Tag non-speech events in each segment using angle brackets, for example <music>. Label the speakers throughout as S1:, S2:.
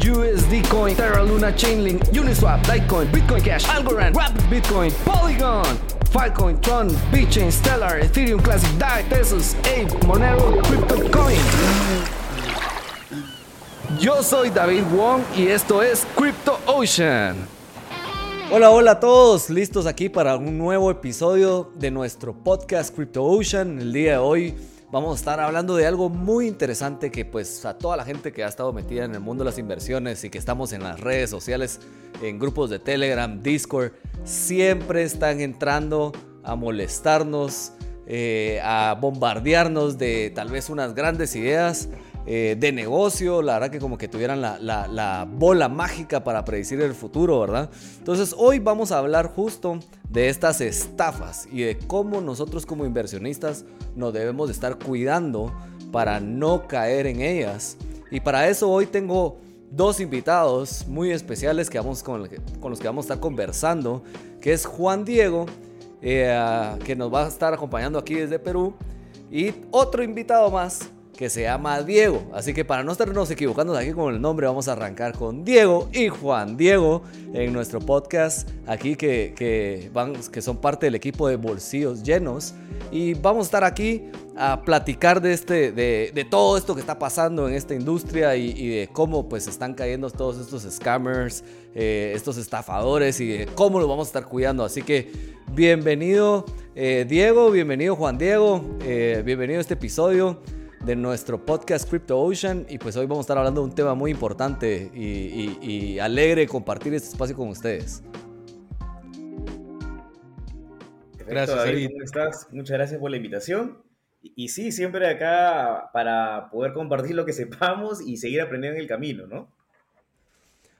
S1: USD Coin, Terra Luna, Chainlink, Uniswap, Litecoin, Bitcoin Cash, Algorand, Rapid Bitcoin, Polygon, Filecoin, Tron, BitChain, Stellar, Ethereum Classic, DAI, Tesos, Ape, Monero, CryptoCoin. Yo soy David Wong y esto es Crypto Ocean. Hola, hola a todos, listos aquí para un nuevo episodio de nuestro podcast Crypto Ocean. El día de hoy vamos a estar hablando de algo muy interesante que pues a toda la gente que ha estado metida en el mundo de las inversiones y que estamos en las redes sociales, en grupos de Telegram, Discord, siempre están entrando a molestarnos, eh, a bombardearnos de tal vez unas grandes ideas eh, de negocio, la verdad que como que tuvieran la, la, bola mágica para predecir el futuro, ¿verdad? Entonces hoy vamos a hablar justo de estas estafas y de cómo nosotros como inversionistas nos debemos de estar cuidando para no caer en ellas. Y para eso hoy tengo dos invitados muy especiales que vamos con, con los que vamos a estar conversando, que es Juan Diego, eh, que nos va a estar acompañando aquí desde Perú, y otro invitado más que se llama Diego. Así que para no estarnos equivocando aquí con el nombre, vamos a arrancar con Diego y Juan Diego en nuestro podcast aquí que, que, van, que son parte del equipo de Bolsillos Llenos. Y vamos a estar aquí a platicar de, este, de, de todo esto que está pasando en esta industria y, de cómo pues están cayendo todos estos scammers, eh, estos estafadores y de cómo los vamos a estar cuidando. Así que bienvenido eh, Diego, bienvenido Juan Diego, eh, bienvenido a este episodio de nuestro podcast Crypto Ocean y pues hoy vamos a estar hablando de un tema muy importante y, alegre compartir este espacio con ustedes.
S2: gracias, David. ¿Cómo estás? Muchas gracias por la invitación. Y, sí, siempre acá para poder compartir lo que sepamos y seguir aprendiendo en el camino, ¿no?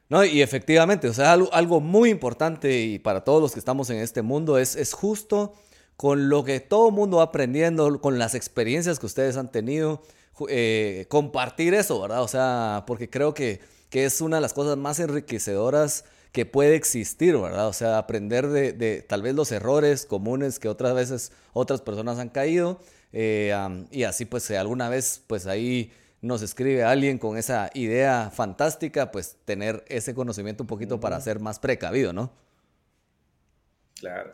S1: No, y efectivamente, o sea, algo, algo muy importante y para todos los que estamos en este mundo es, es justo con lo que todo el mundo va aprendiendo, con las experiencias que ustedes han tenido, eh, compartir eso, ¿verdad? O sea, porque creo que, que, es una de las cosas más enriquecedoras que puede existir, ¿verdad? O sea, aprender de, tal vez los errores comunes que otras veces otras personas han caído eh, y así pues si alguna vez pues ahí nos escribe alguien con esa idea fantástica, pues tener ese conocimiento un poquito para ser más precavido, ¿no?
S2: Claro.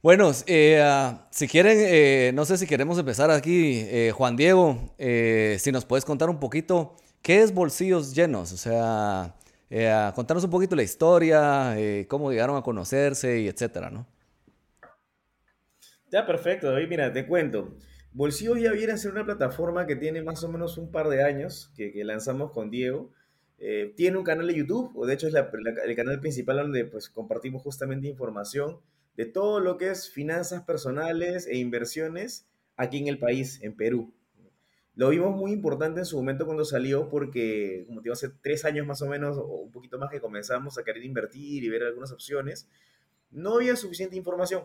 S1: Bueno, eh, ah, si quieren, eh, no sé si queremos empezar aquí, eh, Juan Diego, si nos puedes contar un poquito, ¿qué es Bolsillos Llenos? O sea, ah, contarnos un poquito la historia, cómo llegaron a conocerse y etcétera, ¿no?
S2: Ya, perfecto, David, mira, te cuento. Bolsillos ya viene a ser una plataforma que tiene más o menos un par de años que, lanzamos con Diego. tiene un canal de YouTube, o de hecho es el canal principal donde pues, compartimos justamente información de todo lo que es finanzas personales e inversiones aquí en el país, en Perú. Lo vimos muy importante en su momento cuando salió porque, como te digo, hace tres años más o menos, o un poquito más que comenzamos a querer invertir y ver algunas opciones, no había suficiente información.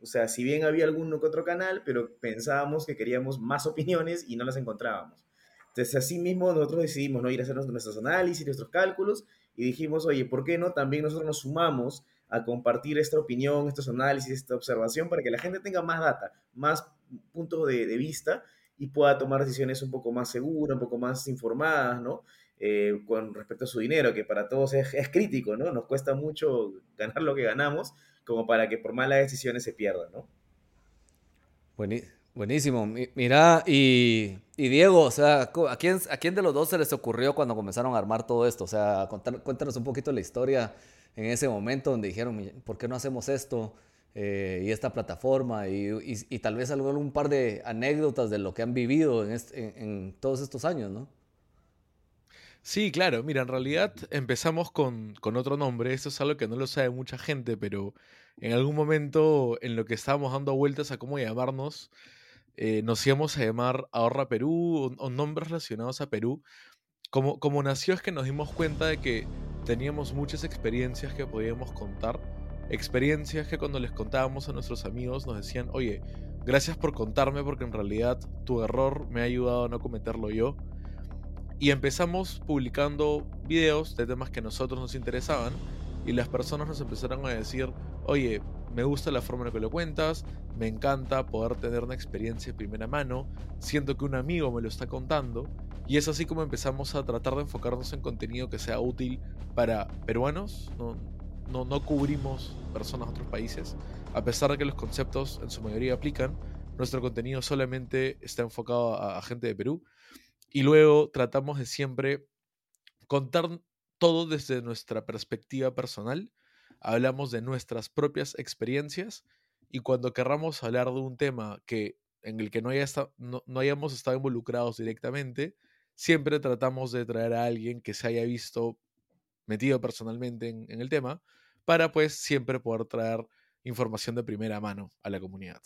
S2: O sea, si bien había algún otro canal, pero pensábamos que queríamos más opiniones y no las encontrábamos. Entonces, así mismo nosotros decidimos no ir a hacer nuestros análisis, nuestros cálculos y dijimos, oye, ¿por qué no también nosotros nos sumamos a compartir esta opinión, estos análisis, esta observación, para que la gente tenga más data, más puntos de, vista y pueda tomar decisiones un poco más seguras, un poco más informadas, ¿no? Eh, con respecto a su dinero, que para todos es, crítico, ¿no? Nos cuesta mucho ganar lo que ganamos, como para que por malas decisiones se pierda, ¿no?
S1: Buenísimo. Mira, y, Diego, o sea, ¿a quién, ¿a quién de los dos se les ocurrió cuando comenzaron a armar todo esto? O sea, cuéntanos un poquito la historia en ese momento donde dijeron, ¿por qué no hacemos esto? Eh, y esta plataforma y, tal vez algún par de anécdotas de lo que han vivido en, todos estos años, ¿no?
S3: Sí, claro, mira, en realidad empezamos con, otro nombre, eso es algo que no lo sabe mucha gente, pero en algún momento en lo que estábamos dando vueltas a cómo llamarnos, eh, nos íbamos a llamar Ahorra Perú o, nombres relacionados a Perú. Como, como nació es que nos dimos cuenta de que teníamos muchas experiencias que podíamos contar, experiencias que cuando les contábamos a nuestros amigos nos decían, oye, gracias por contarme porque en realidad tu error me ha ayudado a no cometerlo yo. Y empezamos publicando videos de temas que a nosotros nos interesaban y las personas nos empezaron a decir, oye, me gusta la forma en la que lo cuentas, me encanta poder tener una experiencia de primera mano, siento que un amigo me lo está contando y es así como empezamos a tratar de enfocarnos en contenido que sea útil para peruanos, no, no, no cubrimos personas de otros países, a pesar de que los conceptos en su mayoría aplican, nuestro contenido solamente está enfocado a, a gente de Perú. Y luego tratamos de siempre contar todo desde nuestra perspectiva personal, hablamos de nuestras propias experiencias. Y cuando querramos hablar de un tema que, en el que no, haya no, hayamos estado involucrados directamente, siempre tratamos de traer a alguien que se haya visto metido personalmente en, el tema para pues siempre poder traer información de primera mano a la comunidad.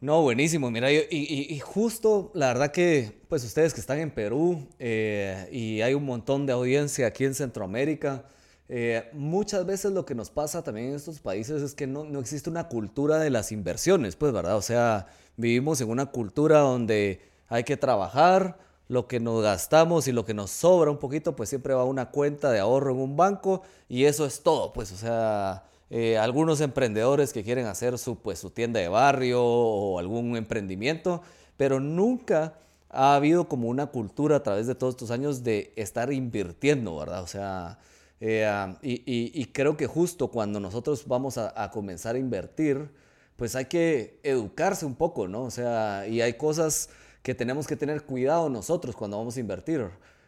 S1: No, buenísimo. Mira, y, justo la verdad que, pues ustedes que están en Perú eh, y hay un montón de audiencia aquí en Centroamérica, eh, muchas veces lo que nos pasa también en estos países es que no, no, existe una cultura de las inversiones, pues, ¿verdad? O sea, vivimos en una cultura donde hay que trabajar, lo que nos gastamos y lo que nos sobra un poquito, pues siempre va a una cuenta de ahorro en un banco y eso es todo, pues, o sea, eh, algunos emprendedores que quieren hacer su, pues, su tienda de barrio o algún emprendimiento, pero nunca ha habido como una cultura a través de todos estos años de estar invirtiendo, ¿verdad? O sea, eh, y, creo que justo cuando nosotros vamos a, comenzar a invertir, pues hay que educarse un poco, ¿no? O sea, y hay cosas que tenemos que tener cuidado nosotros cuando vamos a invertir.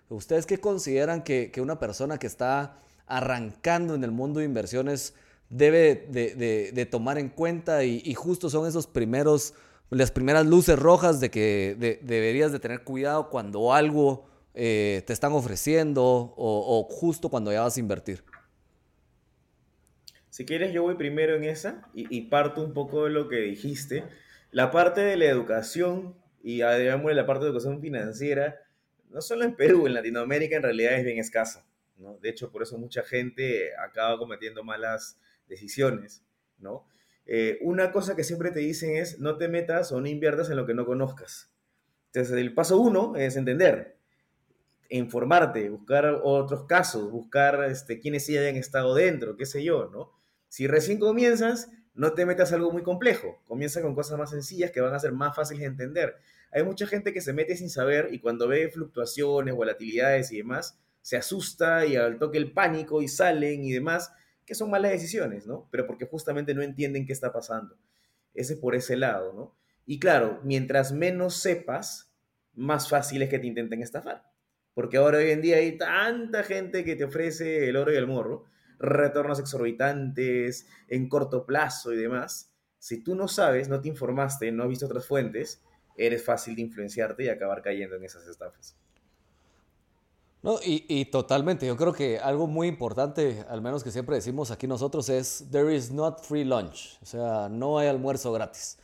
S1: ¿Ustedes qué consideran que, una persona que está arrancando en el mundo de inversiones debe de, tomar en cuenta y, justo son esos primeros, las primeras luces rojas de que deberías de tener cuidado cuando algo eh, te están ofreciendo o, justo cuando ya vas a invertir?
S2: Si quieres, yo voy primero en esa y, parto un poco de lo que dijiste. La parte de la educación y digamos la parte de educación financiera, no solo en Perú, en Latinoamérica en realidad es bien escasa. ¿no? De hecho, por eso mucha gente acaba cometiendo malas decisiones. ¿no? Eh, una cosa que siempre te dicen es no te metas o no inviertas en lo que no conozcas. Entonces, el paso uno es entender informarte, buscar otros casos, buscar este, quienes sí hayan estado dentro, qué sé yo, ¿no? Si recién comienzas, no te metas algo muy complejo, comienza con cosas más sencillas que van a ser más fáciles de entender. Hay mucha gente que se mete sin saber y cuando ve fluctuaciones, volatilidades y demás, se asusta y al toque el pánico y salen y demás, que son malas decisiones, ¿no? Pero porque justamente no entienden qué está pasando. Ese por ese lado, ¿no? Y claro, mientras menos sepas, más fácil es que te intenten estafar porque ahora hoy en día hay tanta gente que te ofrece el oro y el morro, retornos exorbitantes en corto plazo y demás. Si tú no sabes, no te informaste, no has visto otras fuentes, eres fácil de influenciarte y acabar cayendo en esas estafas.
S1: No, y, y, totalmente, yo creo que algo muy importante, al menos que siempre decimos aquí nosotros, es there is not free lunch, o sea, no hay almuerzo gratis.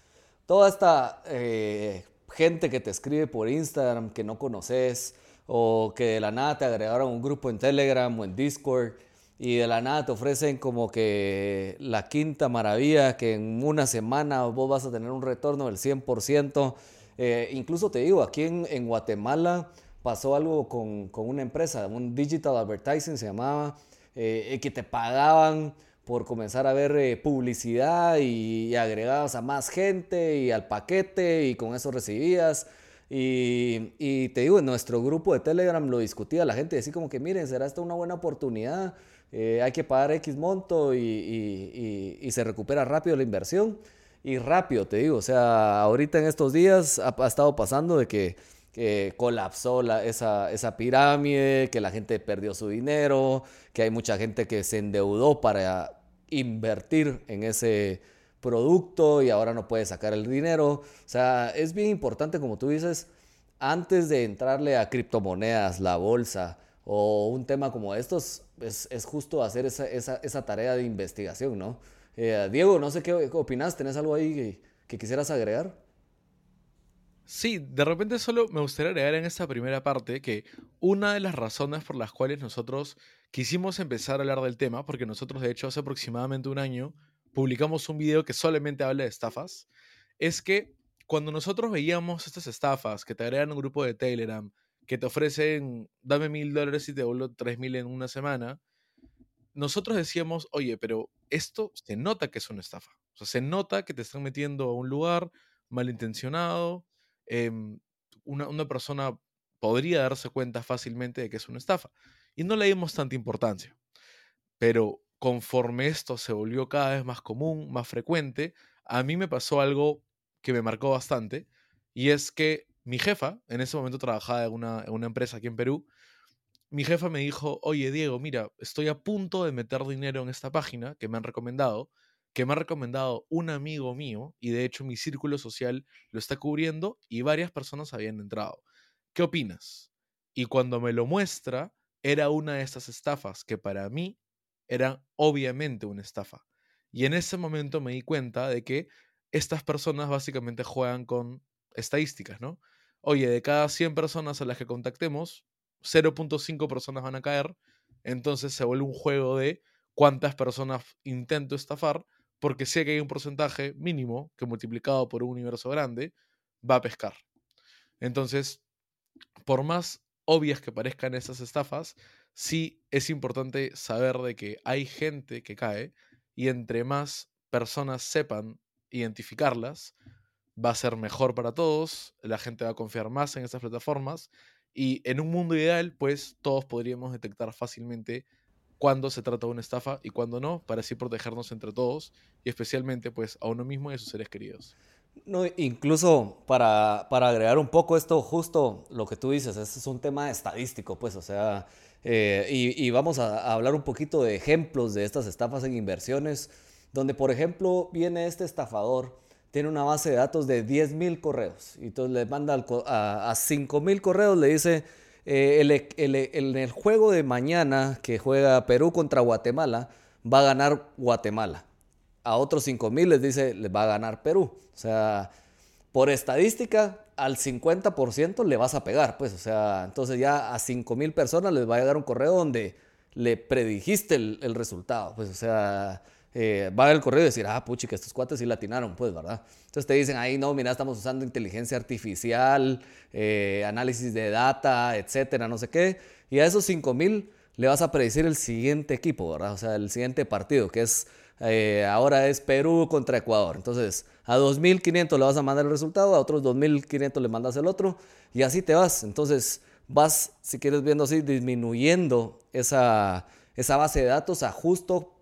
S1: Toda esta eh, gente que te escribe por Instagram que no conoces, o que de la nada te agregaron un grupo en Telegram o en Discord y de la nada te ofrecen como que la quinta maravilla, que en una semana vos vas a tener un retorno del 100%. Eh, incluso te digo, aquí en, Guatemala pasó algo con, una empresa, un digital advertising se llamaba, eh, que te pagaban por comenzar a ver eh, publicidad y, y agregabas a más gente y al paquete y con eso recibías y, te digo, en nuestro grupo de Telegram lo discutía la gente, decía como que miren, será esta una buena oportunidad, eh, hay que pagar X monto y, se recupera rápido la inversión. Y rápido, te digo, o sea, ahorita en estos días ha, estado pasando de que, colapsó esa, esa pirámide, que la gente perdió su dinero, que hay mucha gente que se endeudó para invertir en ese producto y ahora no puede sacar el dinero. O sea, es bien importante, como tú dices, antes de entrarle a criptomonedas, la bolsa o un tema como estos, es, es justo hacer esa, esa, esa, tarea de investigación, ¿no? Eh, Diego, no sé qué, opinas, ¿tenés algo ahí que, quisieras agregar?
S3: Sí, de repente solo me gustaría agregar en esta primera parte que una de las razones por las cuales nosotros quisimos empezar a hablar del tema, porque nosotros de hecho hace aproximadamente un año publicamos un video que solamente habla de estafas, es que cuando nosotros veíamos estas estafas que te agregan un grupo de Telegram, que te ofrecen, dame mil dólares y te devuelvo tres mil en una semana, nosotros decíamos, oye, pero esto se nota que es una estafa. O sea, se nota que te están metiendo a un lugar malintencionado. Em, una, una persona podría darse cuenta fácilmente de que es una estafa. Y no le dimos tanta importancia. Pero conforme esto se volvió cada vez más común, más frecuente, a mí me pasó algo que me marcó bastante. Y es que mi jefa, en ese momento trabajaba en una, empresa aquí en Perú, mi jefa me dijo, oye Diego, mira, estoy a punto de meter dinero en esta página que me han recomendado, que me ha recomendado un amigo mío, y de hecho mi círculo social lo está cubriendo y varias personas habían entrado. ¿Qué opinas? Y cuando me lo muestra, era una de estas estafas que para mí era obviamente una estafa. Y en ese momento me di cuenta de que estas personas básicamente juegan con estadísticas, ¿no? Oye, de cada 100 personas a las que contactemos, 0.5 personas van a caer, entonces se vuelve un juego de cuántas personas intento estafar, porque sé que hay un porcentaje mínimo que multiplicado por un universo grande va a pescar. Entonces, por más obvias que parezcan esas estafas, sí es importante saber de que hay gente que cae y entre más personas sepan identificarlas, va a ser mejor para todos, la gente va a confiar más en esas plataformas y en un mundo ideal, pues todos podríamos detectar fácilmente cuándo se trata de una estafa y cuándo no, para así protegernos entre todos y especialmente pues a uno mismo y a sus seres queridos.
S1: No, incluso para, para agregar un poco esto, justo lo que tú dices, es un tema estadístico, pues, o sea, eh, y, vamos a, hablar un poquito de ejemplos de estas estafas en inversiones, donde, por ejemplo, viene este estafador tiene una base de datos de 10.000 correos. Y entonces le manda a, a 5.000 correos, le dice, eh, el, juego de mañana que juega Perú contra Guatemala, va a ganar Guatemala. A otros 5.000 les dice, les va a ganar Perú. O sea, por estadística, al 50% le vas a pegar, pues, o sea, entonces ya a 5.000 personas les va a llegar un correo donde le predijiste el, el resultado, pues, o sea, eh, va a ver el correo y decir, ah, puchi, que estos cuates sí latinaron, pues, ¿verdad? Entonces te dicen, ahí no, mira, estamos usando inteligencia artificial, eh, análisis de data, etcétera, no sé qué. Y a esos 5000 le vas a predecir el siguiente equipo, ¿verdad? O sea, el siguiente partido, que es, eh, ahora es Perú contra Ecuador. Entonces, a 2500 le vas a mandar el resultado, a otros 2500 le mandas el otro, y así te vas. Entonces, vas, si quieres viendo así, disminuyendo esa, esa base de datos a justo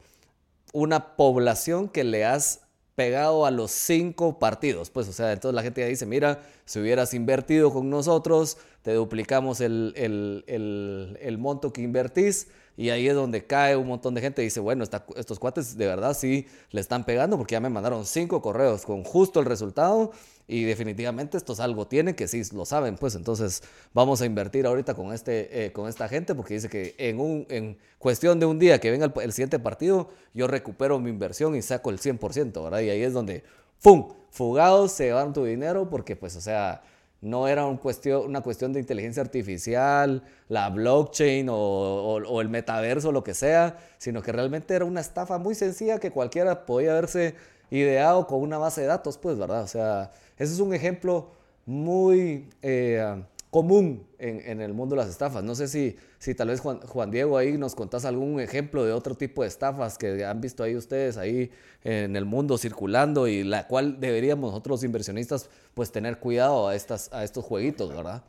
S1: una población que le has pegado a los cinco partidos. Pues, o sea, entonces la gente ya dice, mira, si hubieras invertido con nosotros, te duplicamos el, el monto que invertís y ahí es donde cae un montón de gente y dice, bueno, estos cuates de verdad sí le están pegando porque ya me mandaron cinco correos con justo el resultado y definitivamente esto es algo tiene que sí lo saben, pues entonces vamos a invertir ahorita con, este, eh, con esta gente porque dice que en, un, en cuestión de un día que venga el, siguiente partido, yo recupero mi inversión y saco el 100%, ¿verdad? Y ahí es donde, ¡pum! Fugados se llevaron tu dinero porque pues, o sea no era una cuestión de inteligencia artificial, la blockchain o, el metaverso, lo que sea, sino que realmente era una estafa muy sencilla que cualquiera podía haberse ideado con una base de datos, pues, ¿verdad? O sea, ese es un ejemplo muy eh, común en, el mundo de las estafas. No sé si, si tal vez Juan, Juan, Diego ahí nos contás algún ejemplo de otro tipo de estafas que han visto ahí ustedes ahí en el mundo circulando y la cual deberíamos nosotros inversionistas pues tener cuidado a, estas, a estos jueguitos, ¿verdad?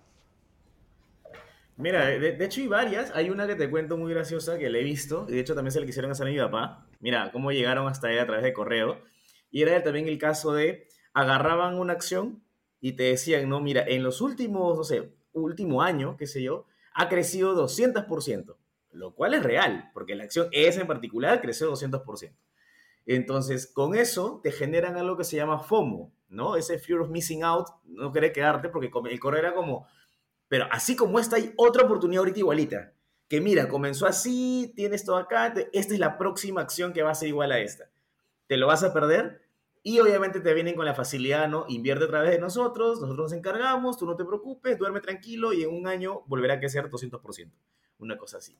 S2: Mira, de, hecho hay varias. Hay una que te cuento muy graciosa que le he visto. Y de hecho también se le quisieron hacer a mi papá. Mira, cómo llegaron hasta ahí a través de correo. Y era también el caso de agarraban una acción y te decían, no, mira, en los últimos, no sé, último año, qué sé yo, ha crecido 200%, lo cual es real, porque la acción esa en particular creció 200%. Entonces, con eso te generan algo que se llama FOMO, ¿no? Ese fear of missing out, no querer quedarte, porque el correo era como, pero así como esta hay otra oportunidad ahorita igualita, que mira, comenzó así, tienes todo acá, esta es la próxima acción que va a ser igual a esta. ¿Te lo vas a perder? Y obviamente te vienen con la facilidad, ¿no? Invierte a través de nosotros, nosotros nos encargamos, tú no te preocupes, duerme tranquilo y en un año volverá a crecer 200%. Una cosa así.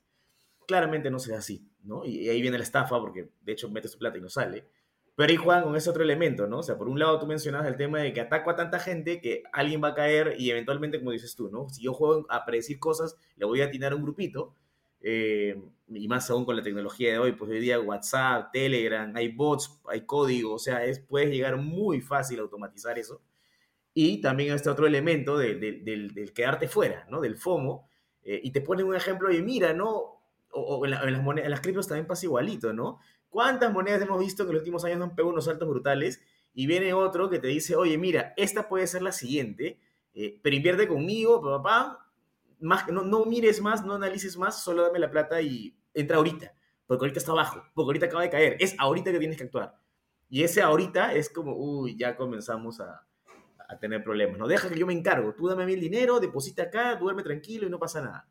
S2: Claramente no sea así, ¿no? Y ahí viene la estafa porque de hecho metes tu plata y no sale. Pero ahí juegan con ese otro elemento, ¿no? O sea, por un lado tú mencionas el tema de que ataco a tanta gente que alguien va a caer y eventualmente, como dices tú, ¿no? Si yo juego a predecir cosas, le voy a atinar a un grupito, eh, y más aún con la tecnología de hoy, pues hoy día WhatsApp, Telegram, hay bots, hay código, o sea, es, puedes llegar muy fácil a automatizar eso. Y también este otro elemento del, del, quedarte fuera, ¿no? Del FOMO. Eh, y te ponen un ejemplo y mira, ¿no? O, en, las monedas, en las criptos también pasa igualito, ¿no? ¿Cuántas monedas hemos visto que en los últimos años han pegado unos saltos brutales? Y viene otro que te dice, oye, mira, esta puede ser la siguiente, eh, pero invierte conmigo, papá, no, mires más, no analices más, solo dame la plata y entra ahorita, porque ahorita está abajo, porque ahorita acaba de caer, es ahorita que tienes que actuar. Y ese ahorita es como, uy, ya comenzamos a, tener problemas, no deja que yo me encargo, tú dame a mí el dinero, deposita acá, duerme tranquilo y no pasa nada.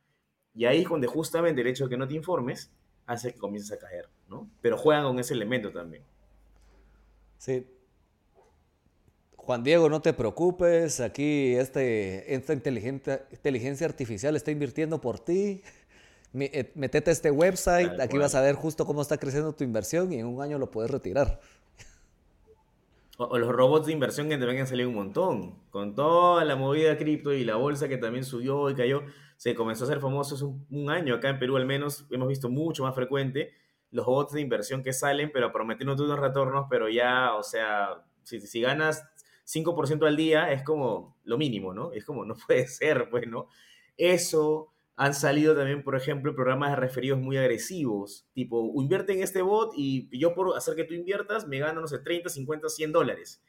S2: Y ahí es donde justamente el hecho de que no te informes hace que comiences a caer, ¿no? Pero juegan con ese elemento también.
S1: Sí, Juan Diego, no te preocupes, aquí este, esta inteligencia artificial está invirtiendo por ti. Eh, metete a este website, aquí vas a ver justo cómo está creciendo tu inversión y en un año lo puedes retirar.
S2: O, los robots de inversión que también han salido un montón. Con toda la movida cripto y la bolsa que también subió y cayó, se comenzó a ser famoso hace un, año. Acá en Perú al menos hemos visto mucho más frecuente los robots de inversión que salen, pero prometiendo unos retornos, pero ya, o sea, si, si ganas 5% al día es como lo mínimo, ¿no? Es como, no <laughs> puede ser, pues, ¿no? Eso, han salido también, por ejemplo, programas de referidos muy agresivos, tipo, invierte en este bot y yo por hacer que tú inviertas me gano, no sé, 30, 50, 100 dólares.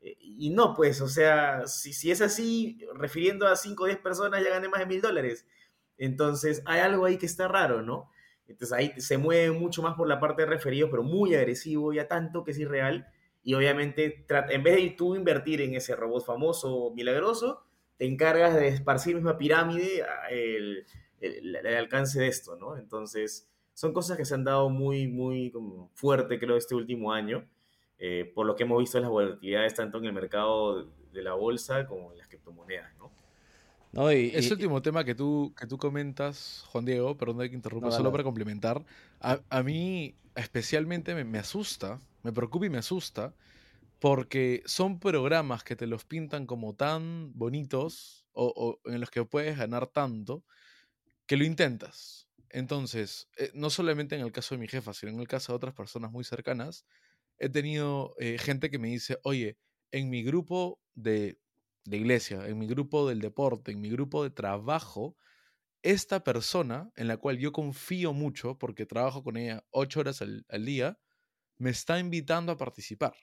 S2: Eh, y no, pues, o sea, si, si es así, refiriendo a 5 o 10 personas ya gané más de mil dólares. Entonces, hay algo ahí que está raro, ¿no? Entonces ahí se mueve mucho más por la parte de referidos, pero muy agresivo, ya tanto que es irreal y obviamente en vez de tú invertir en ese robot famoso milagroso, te encargas de esparcir misma pirámide el, el, alcance de esto, ¿no? Entonces, son cosas que se han dado muy, muy como fuerte, creo, este último año, eh, por lo que hemos visto las volatilidades tanto en el mercado de la bolsa como en las criptomonedas, ¿no?
S3: No, y, Ese último tema que tú, que tú comentas, Juan Diego, perdón que interrumpa, solo para complementar, a, a mí especialmente me, me, asusta me preocupa y me asusta porque son programas que te los pintan como tan bonitos o, en los que puedes ganar tanto que lo intentas. Entonces, eh, no solamente en el caso de mi jefa, sino en el caso de otras personas muy cercanas, he tenido eh, gente que me dice, oye, en mi grupo de, de, iglesia, en mi grupo del deporte, en mi grupo de trabajo, esta persona en la cual yo confío mucho, porque trabajo con ella ocho horas al, al día, me está invitando a participar.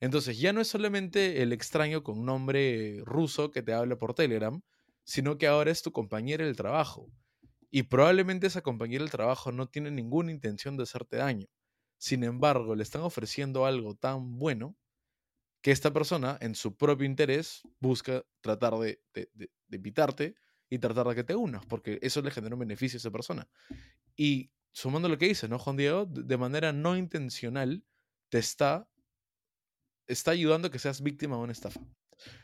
S3: Entonces ya no es solamente el extraño con nombre ruso que te habla por Telegram, sino que ahora es tu compañera del trabajo. Y probablemente esa compañera del trabajo no tiene ninguna intención de hacerte daño. Sin embargo, le están ofreciendo algo tan bueno que esta persona, en su propio interés, busca tratar de, de, invitarte y tratar de que te unas, porque eso le genera un beneficio a esa persona. Y sumando lo que dice, ¿no, Juan Diego? De manera no intencional te está, está ayudando a que seas víctima de una estafa.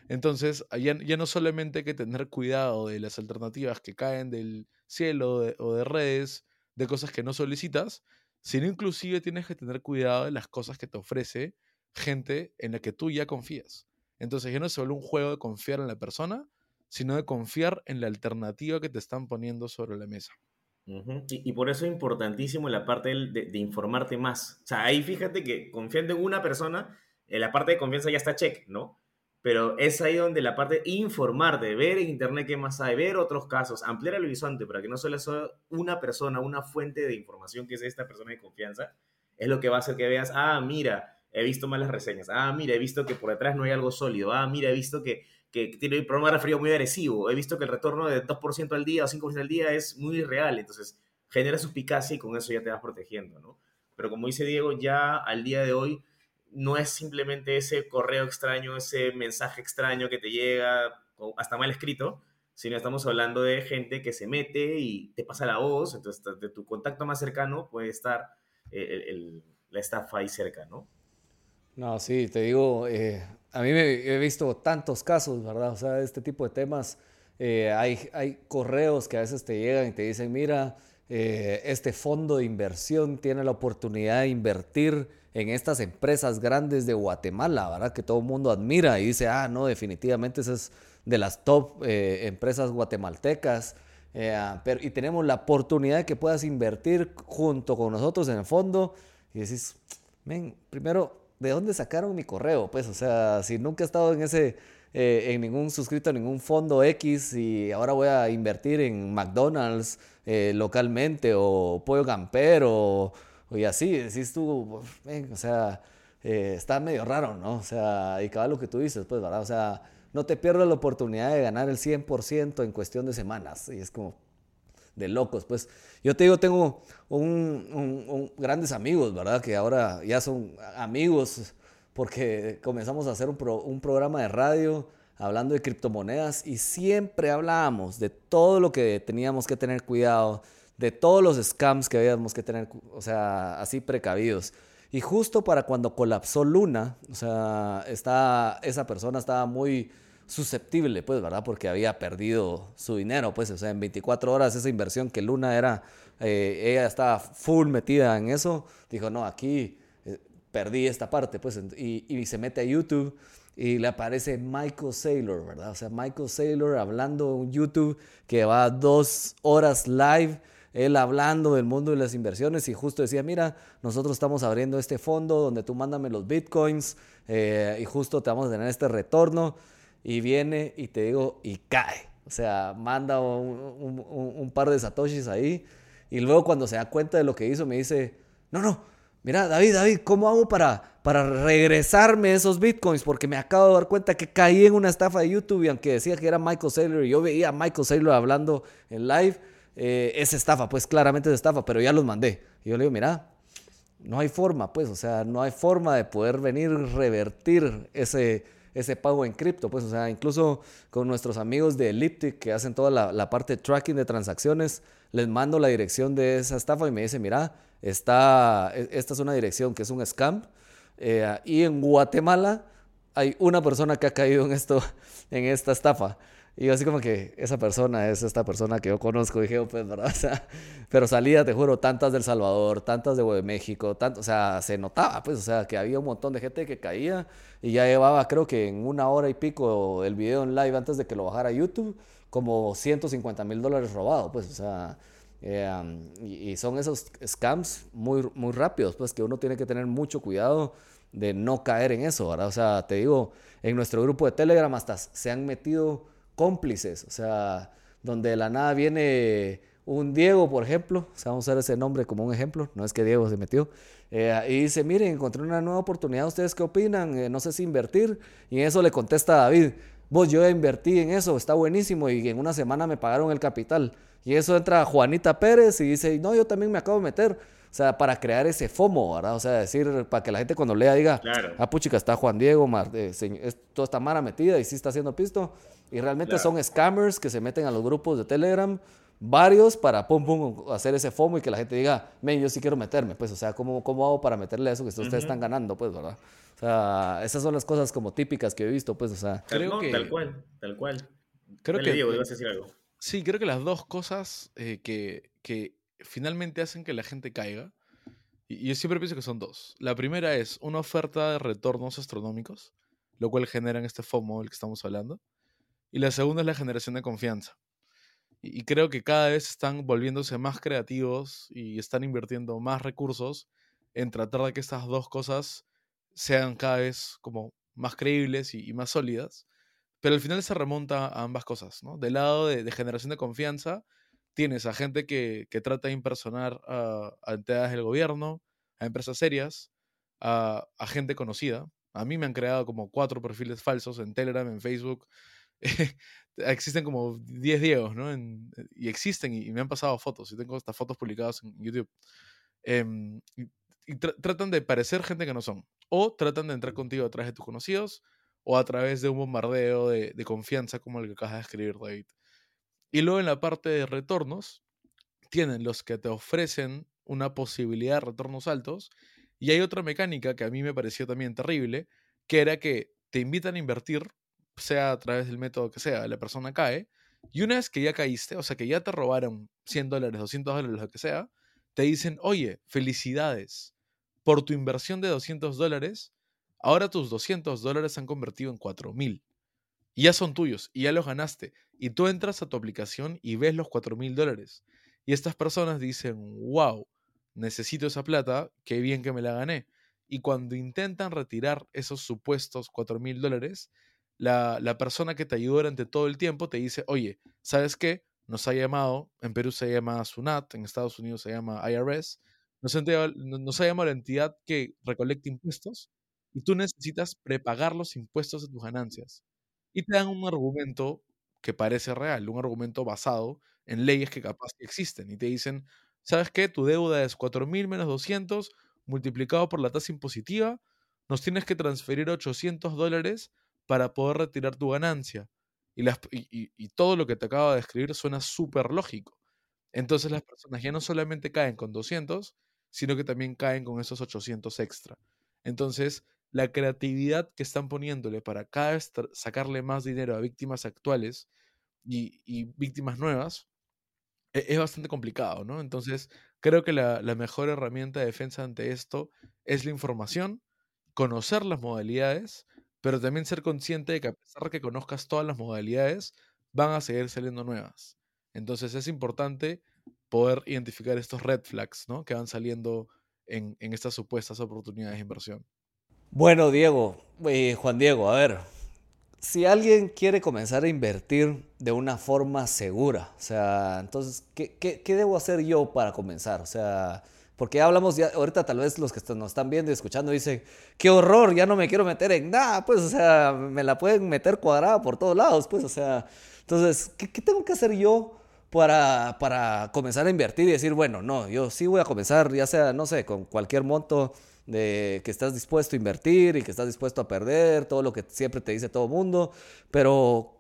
S3: Entonces, ya, ya no solamente hay que tener cuidado de las alternativas que caen del cielo o de redes, de cosas que no solicitas, sino inclusive tienes que tener cuidado de las cosas que te ofrece gente en la que tú ya confías. Entonces ya no se vuelve un juego de confiar en la persona, sino de confiar en la alternativa que te están poniendo sobre la mesa
S2: y, por eso es importantísimo la parte de, informarte más. O sea, ahí fíjate que confiando en una persona, en la parte de confianza ya está check, ¿no? Pero es ahí donde la parte de informarte, ver en internet qué más hay, ver otros casos, ampliar el horizonte para que no solo sea una persona, una fuente de información que es esta persona de confianza, es lo que va a hacer que veas, ah, mira, he visto malas reseñas, ah, mira, he visto que por detrás no hay algo sólido, ah, mira, he visto que que tiene un problema de refrío muy agresivo. He visto que el retorno de 2% al día o 5% al día es muy real, entonces genera suspicacia y con eso ya te vas protegiendo, ¿no? Pero como dice Diego, ya al día de hoy no es simplemente ese correo extraño, ese mensaje extraño que te llega hasta mal escrito, sino estamos hablando de gente que se mete y te pasa la voz, entonces de tu contacto más cercano puede estar eh, la estafa ahí cerca, ¿no?
S1: No, sí, te digo, eh, a mí me he visto tantos casos, ¿verdad? O sea, este tipo de temas, eh, hay, correos que a veces te llegan y te dicen, mira, eh, este fondo de inversión tiene la oportunidad de invertir en estas empresas grandes de Guatemala, ¿verdad? Que todo el mundo admira y dice, ah, no, definitivamente esa es de las top empresas guatemaltecas. pero, y tenemos la oportunidad de que puedas invertir junto con nosotros en el fondo. Y decís, ven, primero ¿de dónde sacaron mi correo? Pues, o sea, si nunca he estado en ese, eh, en ningún suscrito a ningún fondo X y ahora voy a invertir en McDonald's eh, localmente o Pollo Gampero o, y así, decís tú, o sea, eh, está medio raro, ¿no? O sea, y cada lo que tú dices, pues, ¿verdad? O sea, no te pierdas la oportunidad de ganar el 100% en cuestión de semanas. Y es como, de locos. Pues yo te digo, tengo un, grandes amigos, ¿verdad? Que ahora ya son amigos porque comenzamos a hacer un, un programa de radio hablando de criptomonedas y siempre hablábamos de todo lo que teníamos que tener cuidado, de todos los scams que habíamos que tener, o sea, así precavidos. Y justo para cuando colapsó Luna, o sea, está, esa persona estaba muy susceptible, pues, ¿verdad? Porque había perdido su dinero, pues, o sea, en 24 horas esa inversión que Luna era, eh, ella estaba full metida en eso, dijo, no, aquí eh, perdí esta parte, pues, y, se mete a YouTube y le aparece Michael Saylor, ¿verdad? O sea, Michael Saylor hablando en YouTube que va dos horas live, él hablando del mundo de las inversiones y justo decía, mira, nosotros estamos abriendo este fondo donde tú mándame los bitcoins eh, y justo te vamos a tener este retorno y viene y te digo, y cae. O sea, manda un, par de satoshis ahí y luego cuando se da cuenta de lo que hizo me dice, no, no, mira, David, David, ¿cómo hago para, para regresarme esos bitcoins? Porque me acabo de dar cuenta que caí en una estafa de YouTube y aunque decía que era Michael Saylor y yo veía a Michael Saylor hablando en live, eh, es estafa, pues claramente es estafa, pero ya los mandé. Y yo le digo, mira, no hay forma, pues, o sea, no hay forma de poder venir revertir ese ese pago en cripto. Pues, o sea, incluso con nuestros amigos de Elliptic que hacen toda la, parte de tracking de transacciones, les mando la dirección de esa estafa y me dice, mira, está, e, esta es una dirección que es un scam. Eh, y en Guatemala hay una persona que ha caído en esto, <laughs> en esta estafa. Y yo así como que esa persona es esta persona que yo conozco, dije, oh, pues, ¿verdad? <laughs> O sea, pero salía, te juro, tantas del Salvador, tantas de México, tanto, o sea, se notaba, pues, o sea, que había un montón de gente que caía y ya llevaba, creo que en una hora y pico el video en live antes de que lo bajara a YouTube, como 150 mil dólares robados, pues, o sea, eh, y, son esos scams muy, muy rápidos, pues, que uno tiene que tener mucho cuidado de no caer en eso, ¿verdad? O sea, te digo, en nuestro grupo de Telegram hasta se han metido cómplices, o sea, donde de la nada viene un Diego, por ejemplo, o sea, vamos a usar ese nombre como un ejemplo, no es que Diego se metió, eh, y dice, miren, encontré una nueva oportunidad, ¿ustedes qué opinan? Eh, no sé si invertir, y en eso le contesta David, vos yo invertí en eso, está buenísimo, y en una semana me pagaron el capital, y eso entra Juanita Pérez y dice, no, yo también me acabo de meter, o sea, para crear ese FOMO, ¿verdad? O sea, decir, para que la gente cuando lea diga, claro. ah, puchica, está Juan Diego, Mar, eh, toda esta mara metida y sí está haciendo pisto. Y realmente son scammers que se meten a los grupos de Telegram, varios, para pum, pum, hacer ese FOMO y que la gente diga, men, yo sí quiero meterme. Pues, o sea, ¿cómo, cómo hago para meterle eso que ustedes están ganando? Pues, ¿verdad? O sea, esas son las cosas como típicas que he visto, pues, o sea.
S2: Creo que... Tal cual, tal cual.
S3: Creo que... Diego, ibas a decir algo. Sí, creo que las dos cosas eh, que, que finalmente hacen que la gente caiga, y yo siempre pienso que son dos. La primera es una oferta de retornos astronómicos, lo cual generan este FOMO del que estamos hablando. Y la segunda es la generación de confianza. Y, creo que cada vez están volviéndose más creativos y están invirtiendo más recursos en tratar de que estas dos cosas sean cada vez como más creíbles y, más sólidas. Pero al final se remonta a ambas cosas, ¿no? Del lado de, generación de confianza, tienes a gente que, trata de impersonar a, entidades del gobierno, a empresas serias, a, a, gente conocida. A mí me han creado como cuatro perfiles falsos en Telegram, en Facebook, <laughs> existen como 10 Diegos, ¿no? y existen y, me han pasado fotos, y tengo estas fotos publicadas en YouTube. Em, y, tratan de parecer gente que no son. O tratan de entrar contigo a través de tus conocidos o a través de un bombardeo de, de confianza como el que acabas de escribir, David. Y luego en la parte de retornos, tienen los que te ofrecen una posibilidad de retornos altos Y hay otra mecánica que a mí me pareció también terrible, que era que te invitan a invertir, sea a través del método que sea, la persona cae, y una vez que ya caíste, o sea, que ya te robaron 100 dólares, 200 dólares, lo que sea, te dicen, oye, felicidades, por tu inversión de 200 dólares, ahora tus 200 dólares se han convertido en 4000. Y ya son tuyos, y ya los ganaste. Y tú entras a tu aplicación y ves los 4000 dólares. Y estas personas dicen, wow, necesito esa plata, qué bien que me la gané. Y cuando intentan retirar esos supuestos 4 mil dólares, la, la, persona que te ayudó durante todo el tiempo te dice, oye, ¿sabes qué? Nos ha llamado, en Perú se llama SUNAT, en Estados Unidos se llama IRS, nos nos ha llamado la entidad que recolecta impuestos y tú necesitas prepagar los impuestos de tus ganancias. Y te dan un argumento que parece real, un argumento basado en leyes que capaz que existen. Y te dicen, ¿sabes qué? Tu deuda es 4.000 menos 200 multiplicado por la tasa impositiva, nos tienes que transferir 800 dólares para poder retirar tu ganancia. Y, las, y, todo lo que te acabo de describir suena súper lógico. Entonces las personas ya no solamente caen con 200, sino que también caen con esos 800 extra. Entonces, la creatividad que están poniéndole para cada vez sacarle más dinero a víctimas actuales y, y víctimas nuevas e-, es bastante complicado, ¿no? Entonces, creo que la, mejor herramienta de defensa ante esto es la información, conocer las modalidades, pero también ser consciente de que a pesar de que conozcas todas las modalidades, van a seguir saliendo nuevas. Entonces, es importante poder identificar estos red flags, ¿no? Que van saliendo en, en estas supuestas oportunidades de inversión.
S1: Bueno, Diego, eh, Juan Diego, a ver, si alguien quiere comenzar a invertir de una forma segura, o sea, entonces, ¿qué, debo hacer yo para comenzar? O sea, porque ya hablamos, ya, ahorita tal vez los que nos están viendo y escuchando dicen, qué horror, ya no me quiero meter en nada, pues, o sea, me la pueden meter cuadrada por todos lados, pues, o sea, entonces, ¿qué, tengo que hacer yo para, para comenzar a invertir y decir, bueno, no, yo sí voy a comenzar, ya sea, no sé, con cualquier monto de que estás dispuesto a invertir y que estás dispuesto a perder, todo lo que siempre te dice todo mundo, pero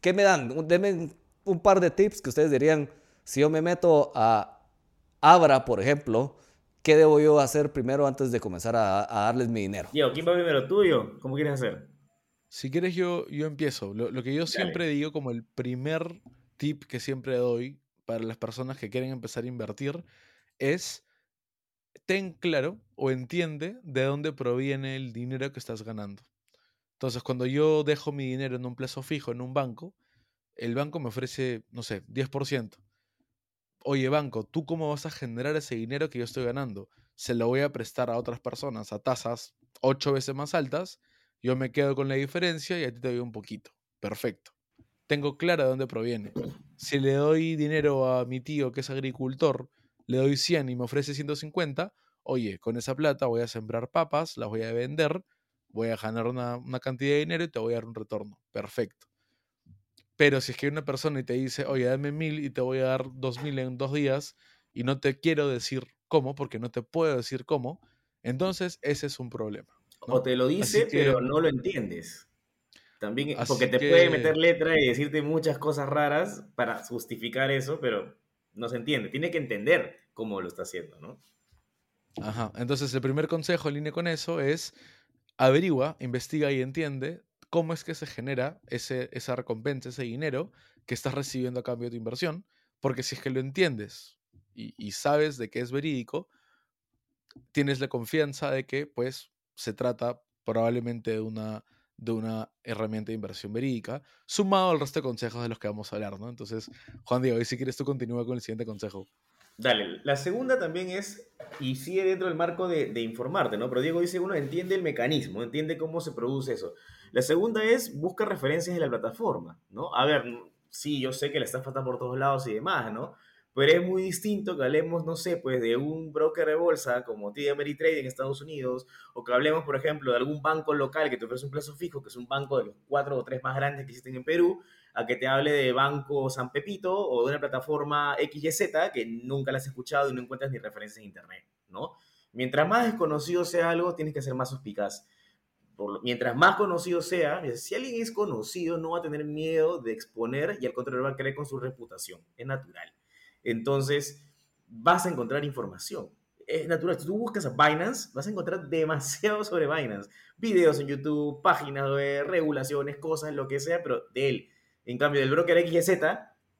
S1: ¿qué me dan? Denme un par de tips que ustedes dirían, si yo me meto a Abra, por ejemplo, ¿qué debo yo hacer primero antes de comenzar a, darles mi dinero?
S2: Yo, ¿quién va primero? ¿Tuyo? ¿Cómo quieres hacer?
S3: Si quieres, yo, yo empiezo. Lo, que yo siempre digo como el primer tip que siempre doy para las personas que quieren empezar a invertir es ten claro o entiende de dónde proviene el dinero que estás ganando. Entonces, cuando yo dejo mi dinero en un plazo fijo en un banco, el banco me ofrece, no sé, 10%. Oye, banco, ¿tú cómo vas a generar ese dinero que yo estoy ganando? Se lo voy a prestar a otras personas a tasas ocho veces más altas, yo me quedo con la diferencia y a ti te doy un poquito. Perfecto. Tengo claro de dónde proviene. Si le doy dinero a mi tío que es agricultor le doy 100 y me ofrece 150, oye, con esa plata voy a sembrar papas, las voy a vender, voy a ganar una, cantidad de dinero y te voy a dar un retorno. Perfecto. Pero si es que hay una persona y te dice, oye, dame mil y te voy a dar dos mil en dos días y no te quiero decir cómo, porque no te puedo decir cómo, entonces ese es un problema.
S2: O te lo dice, pero no lo entiendes. También, porque te puede meter letra y decirte muchas cosas raras para justificar eso, pero no se entiende. Tiene que entender cómo lo está haciendo, ¿no?
S3: Ajá. Entonces, el primer consejo en línea con eso es averigua, investiga y entiende cómo es que se genera ese, esa recompensa, ese dinero que estás recibiendo a cambio de tu inversión. Porque si es que lo entiendes y, y sabes de que es verídico, tienes la confianza de que, pues, se trata probablemente de una de una herramienta de inversión verídica, sumado al resto de consejos de los que vamos a hablar, ¿no? Entonces, Juan Diego, y si quieres tú continúa con el siguiente consejo.
S2: Dale, la segunda también es, y sigue dentro del marco de, informarte, ¿no? Pero Diego dice, uno entiende el mecanismo, entiende cómo se produce eso. La segunda es, busca referencias en la plataforma, ¿no? A ver, sí, yo sé que la están falta por todos lados y demás, ¿no? pero es muy distinto que hablemos, no sé, pues de un broker de bolsa como TD Ameritrade en Estados Unidos, o que hablemos, por ejemplo, de algún banco local que te ofrece un plazo fijo, que es un banco de los cuatro o tres más grandes que existen en Perú, a que te hable de Banco San Pepito o de una plataforma XYZ que nunca la has escuchado y no encuentras ni referencias en Internet, ¿no? Mientras más desconocido sea algo, tienes que ser más suspicaz. Mientras más conocido sea, si alguien es conocido, no va a tener miedo de exponer y al contrario va a creer con su reputación. Es natural entonces vas a encontrar información. es natural. Si tú buscas a Binance, vas a encontrar demasiado sobre Binance. Videos en YouTube, páginas web, regulaciones, cosas, lo que sea, pero de él. En cambio, del broker XYZ,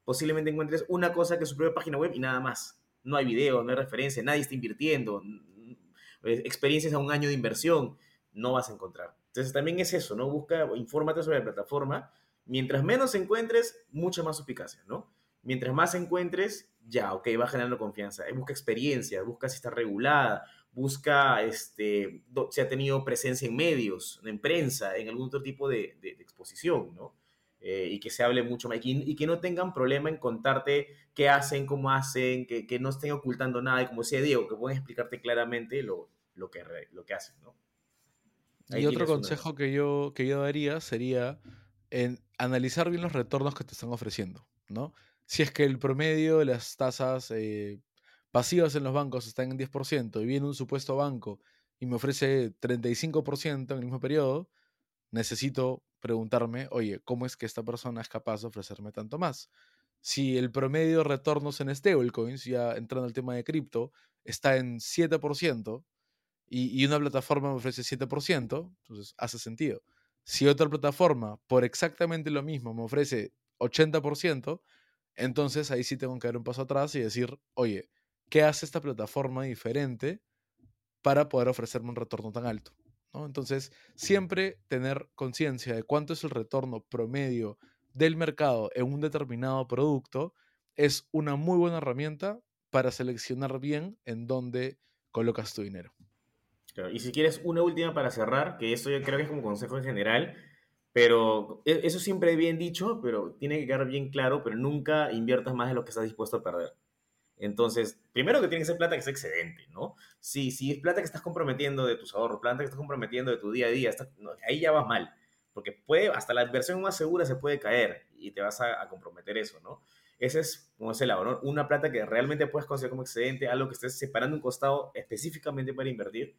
S2: posiblemente encuentres una cosa que es su propia página web y nada más. No hay video, no hay referencia, nadie está invirtiendo, experiencias a un año de inversión, no vas a encontrar. Entonces también es eso, ¿no? Busca, infórmate sobre la plataforma. Mientras menos encuentres, mucha más eficacia, ¿no? Mientras más encuentres, ya, ok, va generando confianza. Eh, busca experiencia, busca si está regulada, busca este, si ha tenido presencia en medios, en prensa, en algún otro tipo de, exposición, ¿no? Eh, y que se hable mucho más y, que no tengan problema en contarte qué hacen, cómo hacen, que, que, no estén ocultando nada y como decía Diego, que pueden explicarte claramente lo, lo, que, lo que hacen, ¿no?
S3: Y otro consejo que yo, que yo daría sería en analizar bien los retornos que te están ofreciendo, ¿no? si es que el promedio de las tasas eh, pasivas en los bancos están en 10% y viene un supuesto banco y me ofrece 35% en el mismo periodo, necesito preguntarme, oye, ¿cómo es que esta persona es capaz de ofrecerme tanto más? Si el promedio de retornos en stablecoins, ya entrando al tema de cripto, está en 7% y, una plataforma me ofrece 7%, entonces hace sentido. Si otra plataforma por exactamente lo mismo me ofrece 80%, entonces ahí sí tengo que dar un paso atrás y decir, oye, ¿qué hace esta plataforma diferente para poder ofrecerme un retorno tan alto? Entonces, siempre tener conciencia de cuánto es el retorno promedio del mercado en un determinado producto es una muy buena herramienta para seleccionar bien en dónde colocas tu dinero.
S2: Y si quieres una última para cerrar, que eso yo creo que es como consejo en general, pero e, eso siempre es bien dicho, pero tiene que quedar bien claro, pero nunca inviertas más de lo que estás dispuesto a perder. Entonces, primero que tiene que ser plata que sea excedente, ¿no? Si, si es plata que estás comprometiendo de tus ahorros, plata que estás comprometiendo de tu día a día, ahí ya vas mal, porque puede, hasta la inversión más segura se puede caer y te vas a, comprometer eso, ¿no? Ese es, como es el ahorro, una plata que realmente puedes considerar como excedente, algo que estés separando un costado específicamente para invertir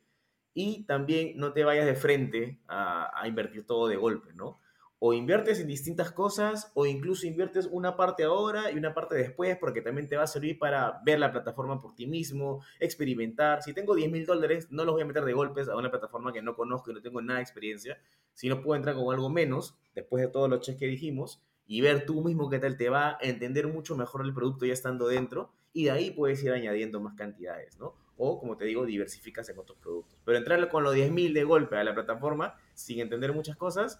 S2: y también no te vayas de frente a, invertir todo de golpe, ¿no? O inviertes en distintas cosas o incluso inviertes una parte ahora y una parte después porque también te va a servir para ver la plataforma por ti mismo, experimentar. Si tengo 10 mil dólares, no los voy a meter de golpes a una plataforma que no conozco y no tengo nada de experiencia, sino puedo entrar con algo menos después de todos los checks que dijimos y ver tú mismo qué tal te va entender mucho mejor el producto ya estando dentro y de ahí puedes ir añadiendo más cantidades, ¿no? O, como te digo, diversificas en otros productos. Pero entrar con los 10.000 de golpe a la plataforma sin entender muchas cosas,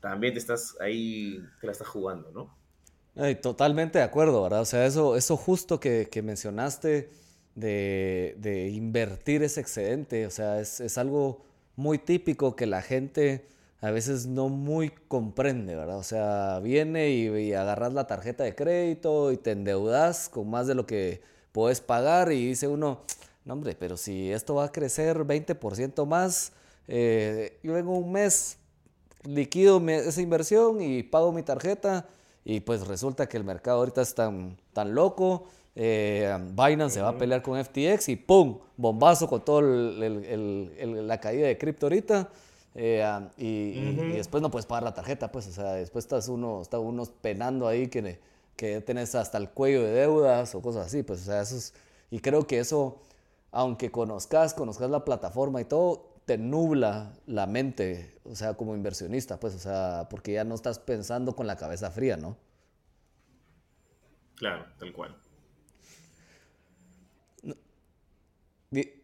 S2: también te estás ahí, te la estás jugando, ¿no?
S1: totalmente de acuerdo, ¿verdad? O sea, eso, eso justo que, que mencionaste de, de, invertir ese excedente, o sea, es, es, algo muy típico que la gente a veces no muy comprende, ¿verdad? O sea, viene y, y agarras la tarjeta de crédito y te endeudas con más de lo que puedes pagar y dice uno, no, hombre, pero si esto va a crecer 20% más, eh, yo vengo un mes, liquido esa inversión y pago mi tarjeta y pues resulta que el mercado ahorita es tan, tan loco. Eh, Binance se va a pelear con FTX y ¡pum! Bombazo con toda la caída de cripto ahorita. Eh, y, después no puedes pagar la tarjeta, pues, o sea, después estás uno, está uno penando ahí que, que tenés hasta el cuello de deudas o cosas así, pues, o sea, eso es, y creo que eso aunque conozcas, conozcas la plataforma y todo, te nubla la mente, o sea, como inversionista, pues, o sea, porque ya no estás pensando con la cabeza fría, ¿no?
S2: Claro, tal cual.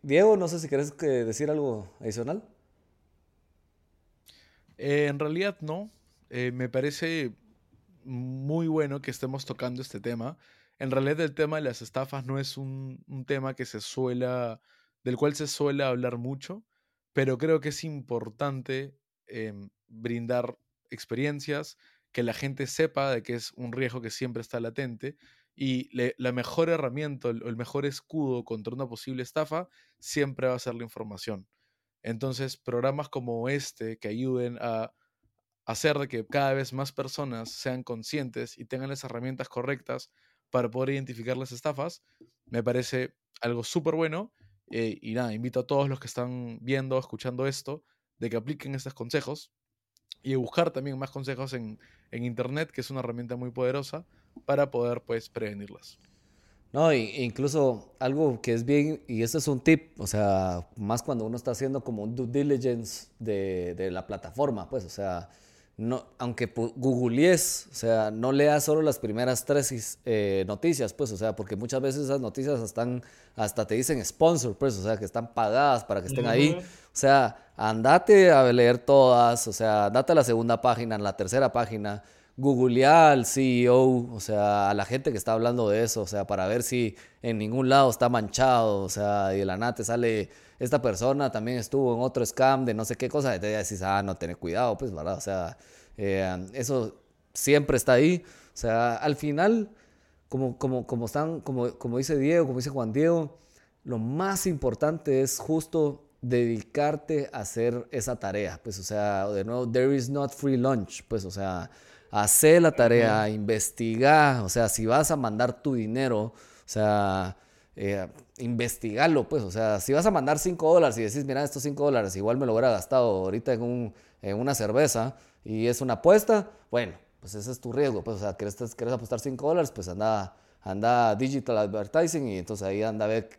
S1: Diego, no sé si quieres decir algo adicional.
S3: Eh, en realidad no. Eh, me parece muy bueno que estemos tocando este tema en realidad el tema de las estafas no es un, tema que se suela, del cual se suele hablar mucho, pero creo que es importante em, brindar experiencias, que la gente sepa de que es un riesgo que siempre está latente y la mejor herramienta o el mejor escudo contra una posible estafa siempre va a ser la información. Entonces, programas como este que ayuden a hacer de que cada vez más personas sean conscientes y tengan las herramientas correctas para poder identificar las estafas, me parece algo súper bueno. Eh, y nada, invito a todos los que están viendo, escuchando esto, de que apliquen estos consejos y buscar también más consejos en, Internet, que es una herramienta muy poderosa para poder pues prevenirlas.
S1: No, incluso algo que es bien, y este es un tip, o sea, más cuando uno está haciendo como un due diligence de, de la plataforma, pues, o sea, no, aunque googlees, o sea, no leas solo las primeras tres eh, noticias, pues, o sea, porque muchas veces esas noticias están, hasta te dicen sponsor, pues, o sea, que están pagadas para que estén ahí. O sea, andate a leer todas, o sea, andate a la segunda página, en la tercera página, googlea al CEO, o sea, a la gente que está hablando de eso, o sea, para ver si en ningún lado está manchado, o sea, y de la nada te sale esta persona también estuvo en otro scam de no sé qué cosa, y te decís, ah, no, tener cuidado, pues, ¿verdad? O sea, eh, eso siempre está ahí. O sea, al final, como, como, como, están, como, como dice Diego, como dice Juan Diego, lo más importante es justo dedicarte a hacer esa tarea. Pues, o sea, de nuevo, there is not free lunch. Pues, o sea, hacer la tarea, investigar. O sea, si vas a mandar tu dinero, o sea, eh, investigarlo, pues, o sea, si vas a mandar 5 dólares y decís, mira, estos 5 dólares igual me lo hubiera gastado ahorita en, un, en una cerveza y es una apuesta, bueno, pues ese es tu riesgo, pues, o sea, quieres, quieres apostar 5 dólares, pues anda, anda digital advertising y entonces ahí anda a ver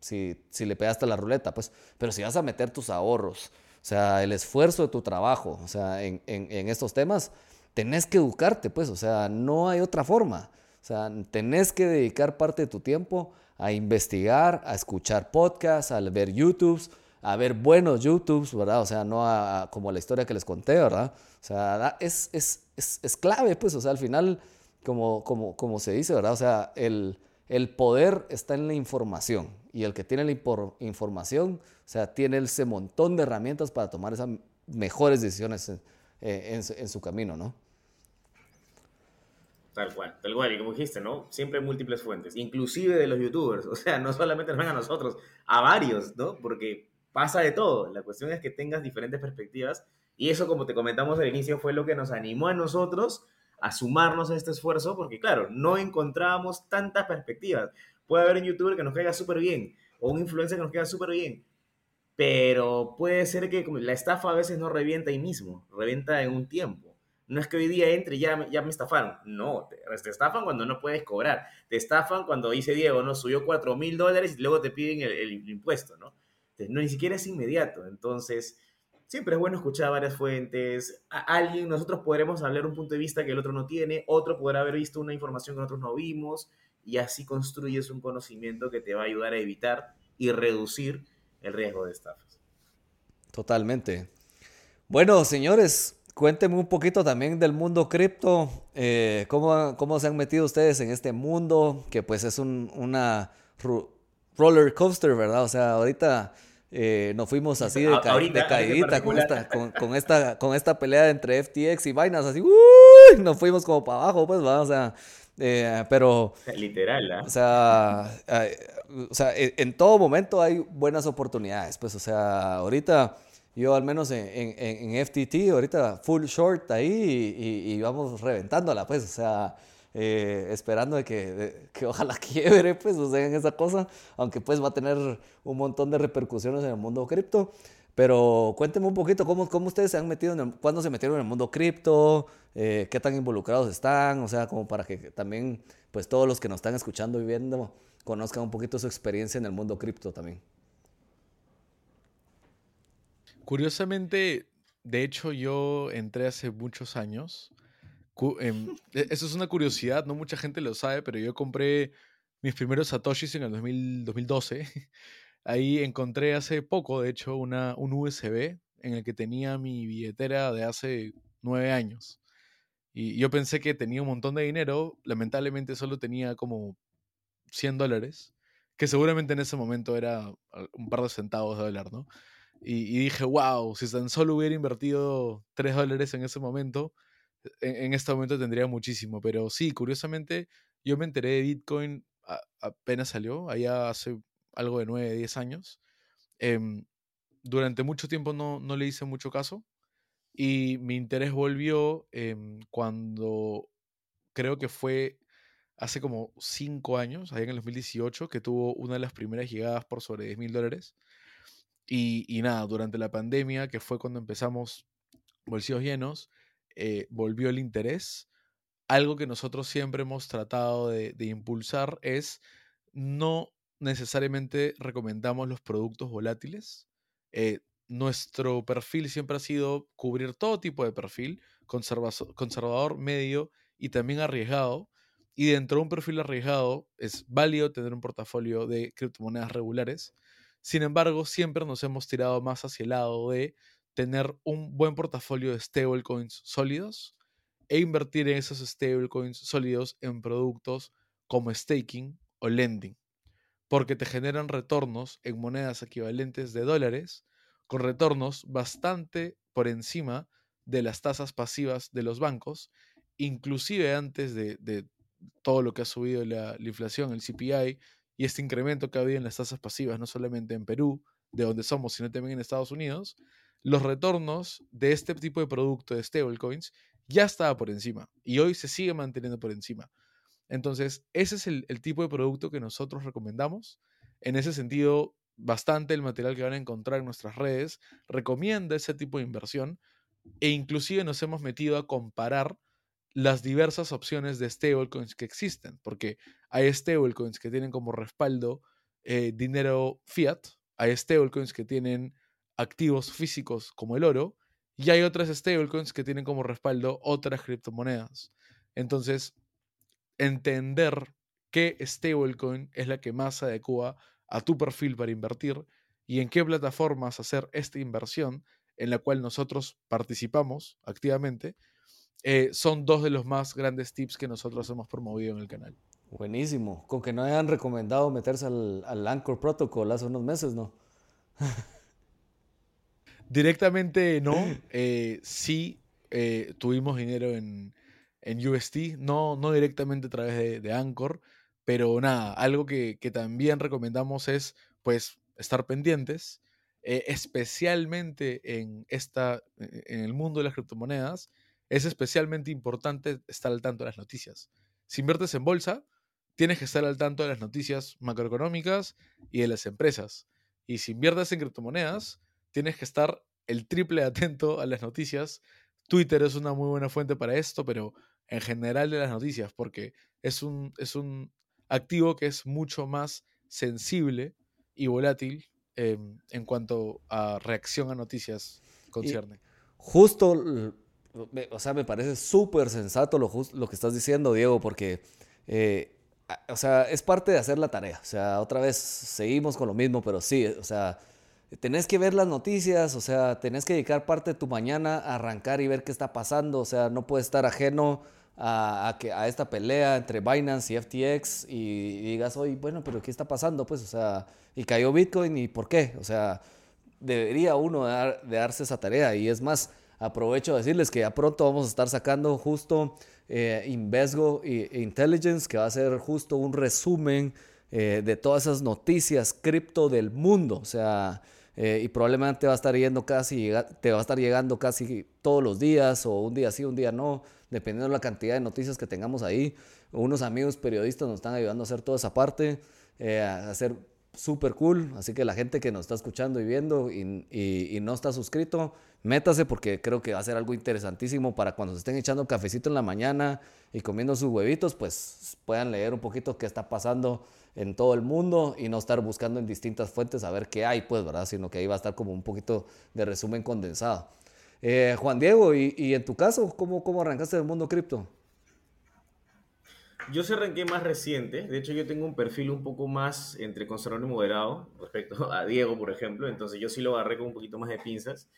S1: si, si le pegaste la ruleta, pues, pero si vas a meter tus ahorros, o sea, el esfuerzo de tu trabajo, o sea, en, en, en estos temas, tenés que educarte, pues, o sea, no hay otra forma. O sea, tenés que dedicar parte de tu tiempo a investigar, a escuchar podcasts, a ver YouTubes, a ver buenos YouTubes, ¿verdad? O sea, no a, como la historia que les conté, ¿verdad? O sea, es, es, es, es clave, pues, o sea, al final, como, como, como se dice, ¿verdad? O sea, el, el poder está en la información y el que tiene la información, o sea, tiene ese montón de herramientas para tomar esas mejores decisiones en, en, en su camino, ¿no?
S2: Tal cual, tal cual. Y como dijiste, ¿no? Siempre hay múltiples fuentes, inclusive de los youtubers. <laughs> O sea, no solamente nos ven a nosotros, a varios, ¿no? Porque pasa de todo. La cuestión es que tengas diferentes perspectivas. Y eso, como te comentamos al inicio, fue lo que nos animó a nosotros a sumarnos a este esfuerzo, porque claro, no encontrábamos tantas perspectivas. Puede haber un youtuber que nos caiga súper bien, o un influencer que nos caiga súper bien, pero puede ser que la estafa a veces no revienta ahí mismo, revienta en un tiempo. No es que hoy día entre y ya, ya me estafaron. No, te, estafan cuando no puedes cobrar. Te estafan cuando dice Diego, ¿no? Subió 4 mil dólares y luego te piden el, impuesto, ¿no? no, ni siquiera es inmediato. Entonces, siempre es bueno escuchar varias fuentes. Alguien, nosotros podremos hablar un punto de vista que el otro no tiene, otro podrá haber visto una información que nosotros no vimos, y así construyes un conocimiento que te va a ayudar a evitar y reducir el riesgo de estafas.
S1: Totalmente. Bueno, señores, Cuéntenme un poquito también del mundo cripto, eh, ¿cómo, ¿cómo, se han metido ustedes en este mundo, que pues es un, una roller coaster, ¿verdad? O sea, ahorita eh, nos fuimos así de, caidita con esta, con, esta, con esta pelea entre FTX y vainas, así, <laughs> nos fuimos como para abajo, pues, ¿verdad? O sea, eh, pero...
S2: Literal, ¿eh?
S1: O sea, o sea, en todo momento hay buenas oportunidades, pues, o sea, ahorita yo al menos en, en, FTT, ahorita full short ahí y, vamos reventándola, pues, o sea, eh, esperando de que, que, ojalá <laughs> quiebre, pues, o sea, en esa cosa, aunque pues va a tener un montón de repercusiones en el mundo cripto. Pero cuéntenme un poquito cómo, cómo ustedes se han metido, en cuándo se metieron en el mundo cripto, eh, qué tan involucrados están, o sea, como para que también, pues, todos los que nos están escuchando y viendo conozcan un poquito su experiencia en el mundo cripto también.
S3: Curiosamente, de hecho, yo entré hace muchos años. Em, <laughs> e, eso es una curiosidad, no mucha gente lo sabe, pero yo compré mis primeros satoshis en el 2012. <laughs> Ahí encontré hace poco, de hecho, una, un USB en el que tenía mi billetera de hace nueve años. Y yo pensé que tenía un montón de dinero, lamentablemente solo tenía como 100 dólares, que seguramente en ese momento era un par de centavos de dólar, ¿no? Y, dije, wow, si tan solo hubiera invertido 3 dólares en ese momento, en, este momento tendría muchísimo. Pero sí, curiosamente, yo me enteré de Bitcoin apenas salió, allá hace algo de 9, 10 años. Em, durante mucho tiempo no, no, le hice mucho caso y mi interés volvió em, cuando creo que fue hace como 5 años, allá en el 2018, que tuvo una de las primeras llegadas por sobre 10 mil dólares. Y, nada, durante la pandemia, que fue cuando empezamos bolsillos llenos, eh, volvió el interés. Algo que nosotros siempre hemos tratado de, impulsar es no necesariamente recomendamos los productos volátiles. Eh, nuestro perfil siempre ha sido cubrir todo tipo de perfil, conservador, medio y también arriesgado. Y dentro de un perfil arriesgado es válido tener un portafolio de criptomonedas regulares. Sin embargo, siempre nos hemos tirado más hacia el lado de tener un buen portafolio de stablecoins sólidos e invertir en esos stablecoins sólidos en productos como staking o lending, porque te generan retornos en monedas equivalentes de dólares con retornos bastante por encima de las tasas pasivas de los bancos, inclusive antes de, todo lo que ha subido la, la, inflación, el CPI y este incremento que ha habido en las tasas pasivas, no solamente en Perú, de donde somos, sino también en Estados Unidos, los retornos de este tipo de producto de stablecoins ya estaba por encima y hoy se sigue manteniendo por encima. Entonces, ese es el, tipo de producto que nosotros recomendamos. En ese sentido, bastante el material que van a encontrar en nuestras redes recomienda ese tipo de inversión e inclusive nos hemos metido a comparar las diversas opciones de stablecoins que existen, porque hay stablecoins que tienen como respaldo eh, dinero fiat, hay stablecoins que tienen activos físicos como el oro, y hay otras stablecoins que tienen como respaldo otras criptomonedas. Entonces, entender qué stablecoin es la que más se adecua a tu perfil para invertir y en qué plataformas hacer esta inversión en la cual nosotros participamos activamente, eh, son dos de los más grandes tips que nosotros hemos promovido en el canal.
S1: Buenísimo. Con que no hayan recomendado meterse al, al Anchor Protocol hace unos meses, ¿no? <laughs>
S3: Directamente no. Eh, sí eh, tuvimos dinero en, en UST, no, no directamente a través de, Anchor, pero nada, algo que, también recomendamos es pues estar pendientes, eh, especialmente en, esta, en el mundo de las criptomonedas, es especialmente importante estar al tanto de las noticias. Si inviertes en bolsa, tienes que estar al tanto de las noticias macroeconómicas y de las empresas. Y si inviertes en criptomonedas, tienes que estar el triple <laughs> atento a las noticias. Twitter es una muy buena fuente para esto, pero en general de las noticias, porque es un, es un activo que es mucho más sensible y volátil em, en cuanto a reacción a noticias concierne.
S1: justo, o sea, me parece súper sensato lo, que estás diciendo, Diego, porque, eh, o sea, es parte de hacer la tarea. O sea, otra vez seguimos con lo mismo, pero sí, o sea, tenés que ver las noticias, o sea, tenés que dedicar parte de tu mañana a arrancar y ver qué está pasando, o sea, no puedes estar ajeno a, que, a esta pelea entre Binance y FTX y, digas, oye, bueno, pero ¿qué está pasando? Pues, o sea, y cayó Bitcoin y ¿por qué? O sea, debería uno de, darse esa tarea y es más, aprovecho de decirles que ya pronto vamos a estar sacando justo eh, Invesgo Intelligence, que va a ser justo un resumen eh, de todas esas noticias cripto del mundo, o sea eh, y probablemente va a estar yendo casi, te va a estar llegando casi todos los días o un día sí, un día no, dependiendo de la cantidad de noticias que tengamos ahí. Unos amigos periodistas nos están ayudando a hacer toda esa parte, a hacer súper cool. Así que la gente que nos está escuchando y viendo y, no está suscrito, métase porque creo que va a ser algo interesantísimo para cuando se estén echando cafecito en la mañana y comiendo sus huevitos, pues puedan leer un poquito qué está pasando en todo el mundo y no estar buscando en distintas fuentes a ver qué hay, pues, ¿verdad? Sino que ahí va a estar como un poquito de resumen condensado. Eh, Juan Diego, y, y, en tu caso, ¿cómo, cómo arrancaste el mundo cripto?
S2: Yo se arranqué más reciente. De hecho, yo tengo un perfil un poco más entre conservador y moderado respecto <laughs> a Diego, por ejemplo. Entonces, yo sí lo agarré con un poquito más de pinzas.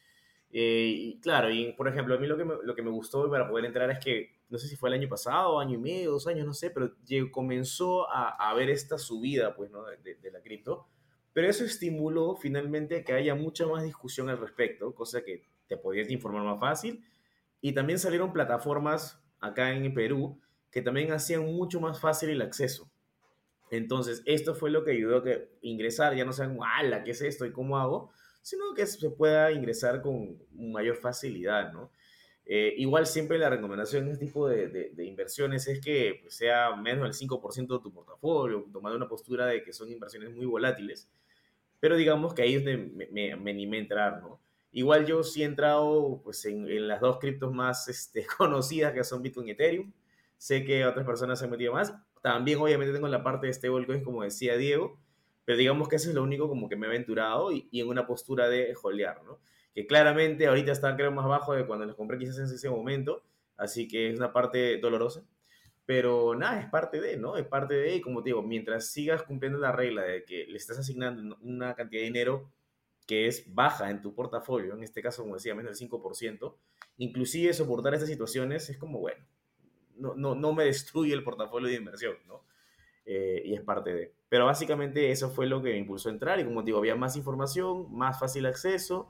S2: Eh, y claro, y por ejemplo, a mí lo que, me, lo que me gustó para poder entrar es que, no sé si fue el año pasado, año y medio, dos años, no sé, pero comenzó a, a ver esta subida pues, ¿no? de, de, la cripto. Pero eso estimuló finalmente que haya mucha más discusión al respecto, cosa que te podías informar más fácil. Y también salieron plataformas acá en Perú que también hacían mucho más fácil el acceso. Entonces, esto fue lo que ayudó a que ingresar, ya no saben, ¡ala! ¿Qué es esto y cómo hago? sino que se pueda ingresar con mayor facilidad, ¿no? Eh, igual siempre la recomendación en este tipo de, inversiones es que pues, sea menos del 5% de tu portafolio, tomando una postura de que son inversiones muy volátiles, pero digamos que ahí es donde me, me, me animé a entrar, ¿no? Igual yo sí he entrado pues, en, en las dos criptos más este, <laughs> conocidas que son Bitcoin y Ethereum, sé que otras personas se han metido más. También obviamente tengo la parte de stablecoins, como decía Diego, pero digamos que eso es lo único como que me he aventurado y, en una postura de jolear, ¿no? Que claramente ahorita está creo más bajo de cuando los compré quizás en ese momento, así que es una parte dolorosa. Pero nada, es parte de, ¿no? Es parte de, y como te digo, mientras sigas cumpliendo la regla de que le estás asignando una cantidad de dinero que es baja en tu portafolio, en este caso, como decía, menos del 5%, inclusive soportar estas situaciones es como, bueno, no, no, no me destruye el portafolio de inversión, ¿no? Eh, y es parte de. Pero básicamente eso fue lo que me impulsó a entrar y como digo, había más información, más fácil acceso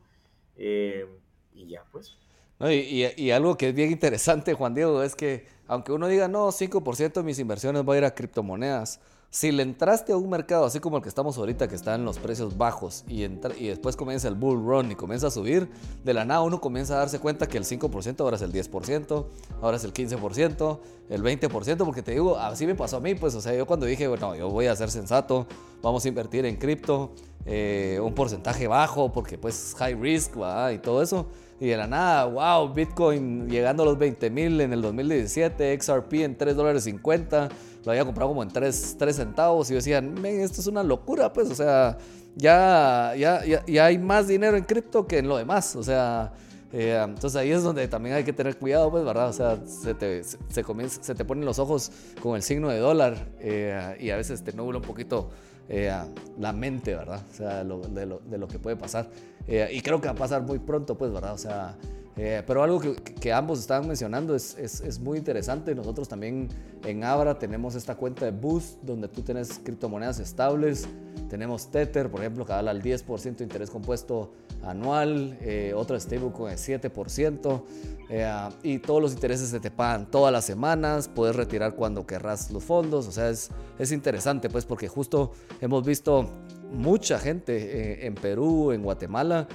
S2: eh, y ya, pues.
S1: y, y, y, algo que es bien interesante, Juan Diego, es que aunque uno diga, no, 5% de mis inversiones va a ir a criptomonedas, si le entraste a un mercado así como el que estamos ahorita, que está en los precios bajos, y, y después comienza el bull run y comienza a subir, de la nada uno comienza a darse cuenta que el 5% ahora es el 10%, ahora es el 15%, el 20%, porque te digo, así me pasó a mí, pues, o sea, yo cuando dije, bueno, yo voy a ser sensato, vamos a invertir en cripto, eh, un porcentaje bajo, porque pues high risk, ¿va? y todo eso. Y de la nada, wow, Bitcoin llegando a los 20 mil en el 2017, XRP en 3 dólares 50 lo había comprado como en 3, centavos y decían, esto es una locura, pues, o sea, ya, ya, ya, hay más dinero en cripto que en lo demás, o sea, eh, entonces ahí es donde también hay que tener cuidado, pues, ¿verdad? O sea, se te, se, comienza, se te ponen los ojos con el signo de dólar eh, y a veces te nubla un poquito eh, la mente, ¿verdad? O sea, de, lo, de, lo, que puede pasar. y creo que va a pasar muy pronto, pues, ¿verdad? O sea, eh, pero algo que, que, ambos estaban mencionando es, es, es, muy interesante. Nosotros también en Abra tenemos esta cuenta de Boost donde tú tienes criptomonedas estables. Tenemos Tether, por ejemplo, que da al 10% de interés compuesto anual. Eh, otra stablecoin de 7%. Eh, y todos los intereses se te pagan todas las semanas. Puedes retirar cuando querrás los fondos. O sea, es, es interesante, pues, porque justo hemos visto mucha gente eh, en Perú, en Guatemala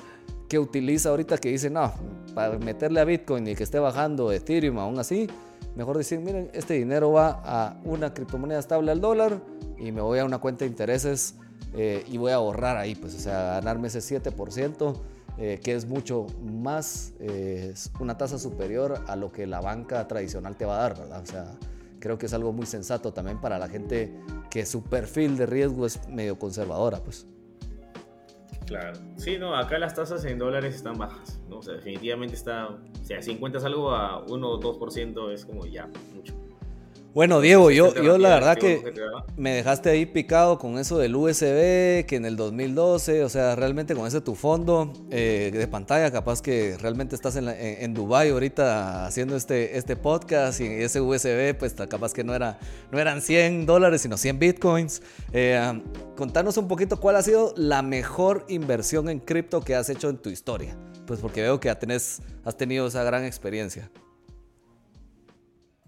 S1: que utiliza ahorita que dice, no, para meterle a Bitcoin y que esté bajando Ethereum aún así, mejor decir, miren, este dinero va a una criptomoneda estable al dólar y me voy a una cuenta de intereses eh, y voy a ahorrar ahí, pues, o sea, ganarme ese 7%, eh, que es mucho más, eh, una tasa superior a lo que la banca tradicional te va a dar, ¿verdad? O sea, creo que es algo muy sensato también para la gente que su perfil de riesgo es medio conservadora, pues.
S2: Claro. Sí, no, acá las tasas en dólares están bajas, ¿no? Definitivamente está, o sea, si encuentras algo a 1 o 2% es como ya, mucho.
S1: Bueno, Diego, yo, yo la verdad que me dejaste ahí picado con eso del USB, que en el 2012, o sea, realmente con ese tu fondo eh, de pantalla, capaz que realmente estás en, en, Dubai ahorita haciendo este, este podcast y ese USB, pues capaz que no, era, no eran 100 dólares, sino 100 bitcoins. Eh, contanos un poquito cuál ha sido la mejor inversión en cripto que has hecho en tu historia, pues porque veo que tenés, has tenido esa gran experiencia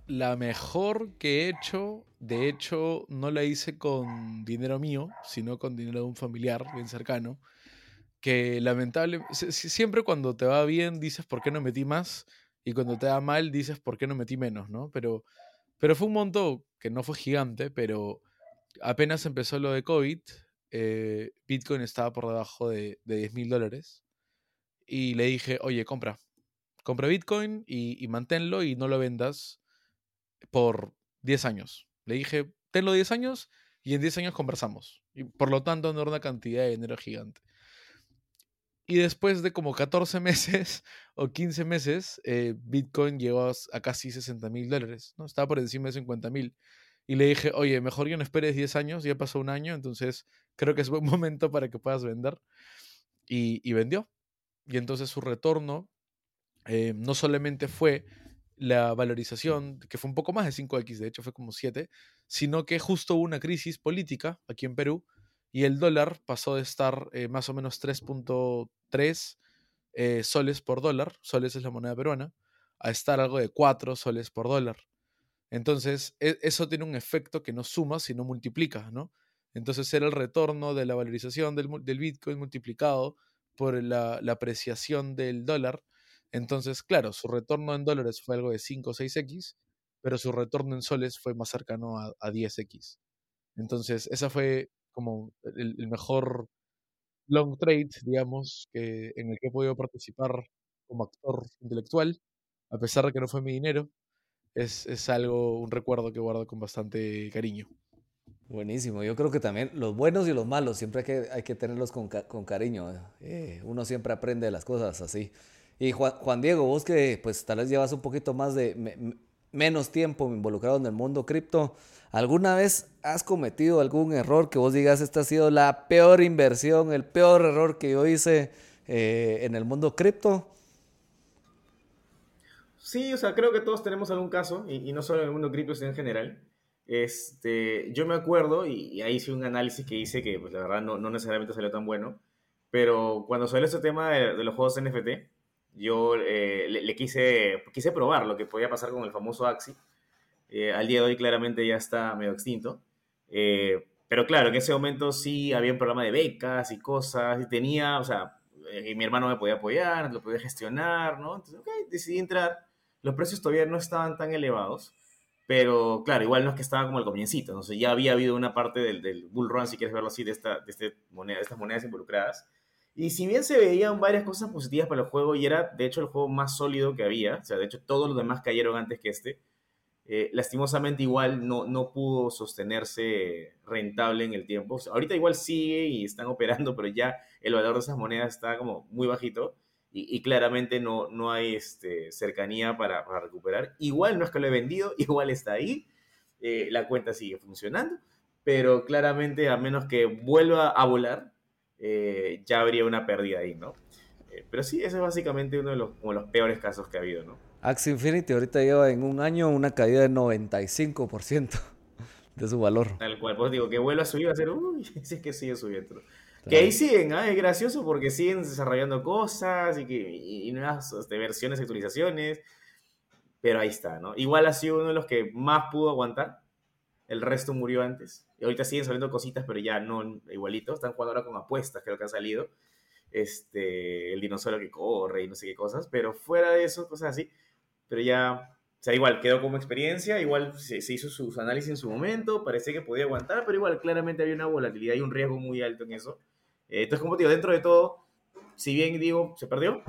S3: la mejor que he hecho, de hecho, no la hice con dinero mío, sino con dinero de un familiar bien cercano, que lamentablemente, siempre cuando te va bien dices por qué no metí más, y cuando te va mal dices por qué no metí menos, ¿no? Pero, pero fue un monto que no fue gigante, pero apenas empezó lo de COVID, eh, Bitcoin estaba por debajo de, de 10 mil dólares, y le dije, oye, compra, compra Bitcoin y, y manténlo y no lo vendas por 10 años. Le dije, tenlo 10 años y en 10 años conversamos. Y por lo tanto, no era una cantidad de dinero gigante. Y después de como 14 <laughs> meses o 15 meses, eh, Bitcoin llegó a casi 60 mil dólares. ¿no? Estaba por encima de 50 mil. Y le dije, oye, mejor que no esperes 10 años, ya pasó un año, entonces creo que es buen <laughs> momento para que puedas vender. Y, vendió. Y entonces su retorno eh, no solamente fue la valorización, que fue un poco más de 5X, de hecho fue como 7, sino que justo hubo una crisis política aquí en Perú y el dólar pasó de estar eh, más o menos 3.3 eh, soles por dólar, soles es la moneda peruana, a estar algo de 4 soles por dólar. Entonces, e, eso tiene un efecto que no suma, sino multiplica, ¿no? Entonces era el retorno de la valorización del, Bitcoin multiplicado por la apreciación del dólar entonces, claro, su retorno en dólares fue algo de 5 o 6x, pero su retorno en soles fue más cercano a, 10x. Entonces, esa fue como el, mejor long trade, digamos, que, en el que he podido participar como actor intelectual, a pesar de que no fue mi dinero. es, algo, un recuerdo que guardo con bastante cariño.
S1: Buenísimo, yo creo que también los buenos y los malos siempre hay que, hay que tenerlos con, cariño. Eh, uno siempre aprende de las cosas así. Y Juan, Diego, vos que pues tal vez llevas un poquito más de menos tiempo involucrado en el mundo cripto, ¿alguna vez has cometido algún error que vos digas esta ha sido la peor inversión, el peor error que yo hice eh, en el mundo cripto?
S2: Sí, o sea, creo que todos tenemos algún caso, y, no solo en el mundo cripto, sino en general. Este, yo me acuerdo, y, ahí hice un análisis que hice que, pues, la verdad, no, necesariamente salió tan bueno, pero cuando salió ese tema de, los juegos NFT, yo eh, le, quise, quise probar lo que podía pasar con el famoso Axi. Eh, al día de hoy, claramente, ya está medio extinto. Eh, pero claro, en ese momento sí había un programa de becas y cosas, y tenía, o sea, mi hermano me podía apoyar, lo podía gestionar, ¿no? Entonces, ok, decidí entrar. Los precios todavía no estaban tan elevados pero claro, igual no es que estaba como al comiencito, entonces ya había habido una parte del, del bull run, si quieres verlo así, de, esta, de, este moneda, de estas monedas involucradas. Y si bien se veían varias cosas positivas para el juego y era de hecho el juego más sólido que había, o sea, de hecho todos los demás cayeron antes que este, eh, lastimosamente igual no, no pudo sostenerse rentable en el tiempo. ahorita igual sigue y están operando, pero ya el valor de esas monedas está como muy bajito y, claramente no, no hay este, cercanía para, para, recuperar. Igual no es que lo he vendido, <laughs> igual está ahí, eh, la cuenta sigue funcionando, pero claramente a menos que vuelva a volar, eh, ya habría una pérdida ahí, ¿no? Eh, pero sí, ese es básicamente uno de los, los peores casos que ha habido, ¿no?
S1: Axie Infinity ahorita lleva en un año una caída de 95% <laughs> de su valor.
S2: Tal cual, pues digo, que vuelva a subir va a ser, uy, <laughs> si es que sigue subiendo. Que ahí siguen, ¿ah? es gracioso porque siguen desarrollando cosas y, que, y, nuevas este, versiones, actualizaciones. Pero ahí está, ¿no? Igual ha sido uno de los que más pudo aguantar. El resto murió antes. Y ahorita siguen saliendo cositas, pero ya no igualito. Están jugando ahora con apuestas, creo que han salido. Este, el dinosaurio que corre y no sé qué cosas. Pero fuera de eso, cosas así. Pero ya o sea, igual quedó como experiencia, igual se, se, hizo sus análisis en su momento, parecía que podía aguantar, pero igual claramente había una volatilidad y un riesgo muy alto en eso. Eh, entonces, como digo, dentro de todo, si bien digo, se perdió,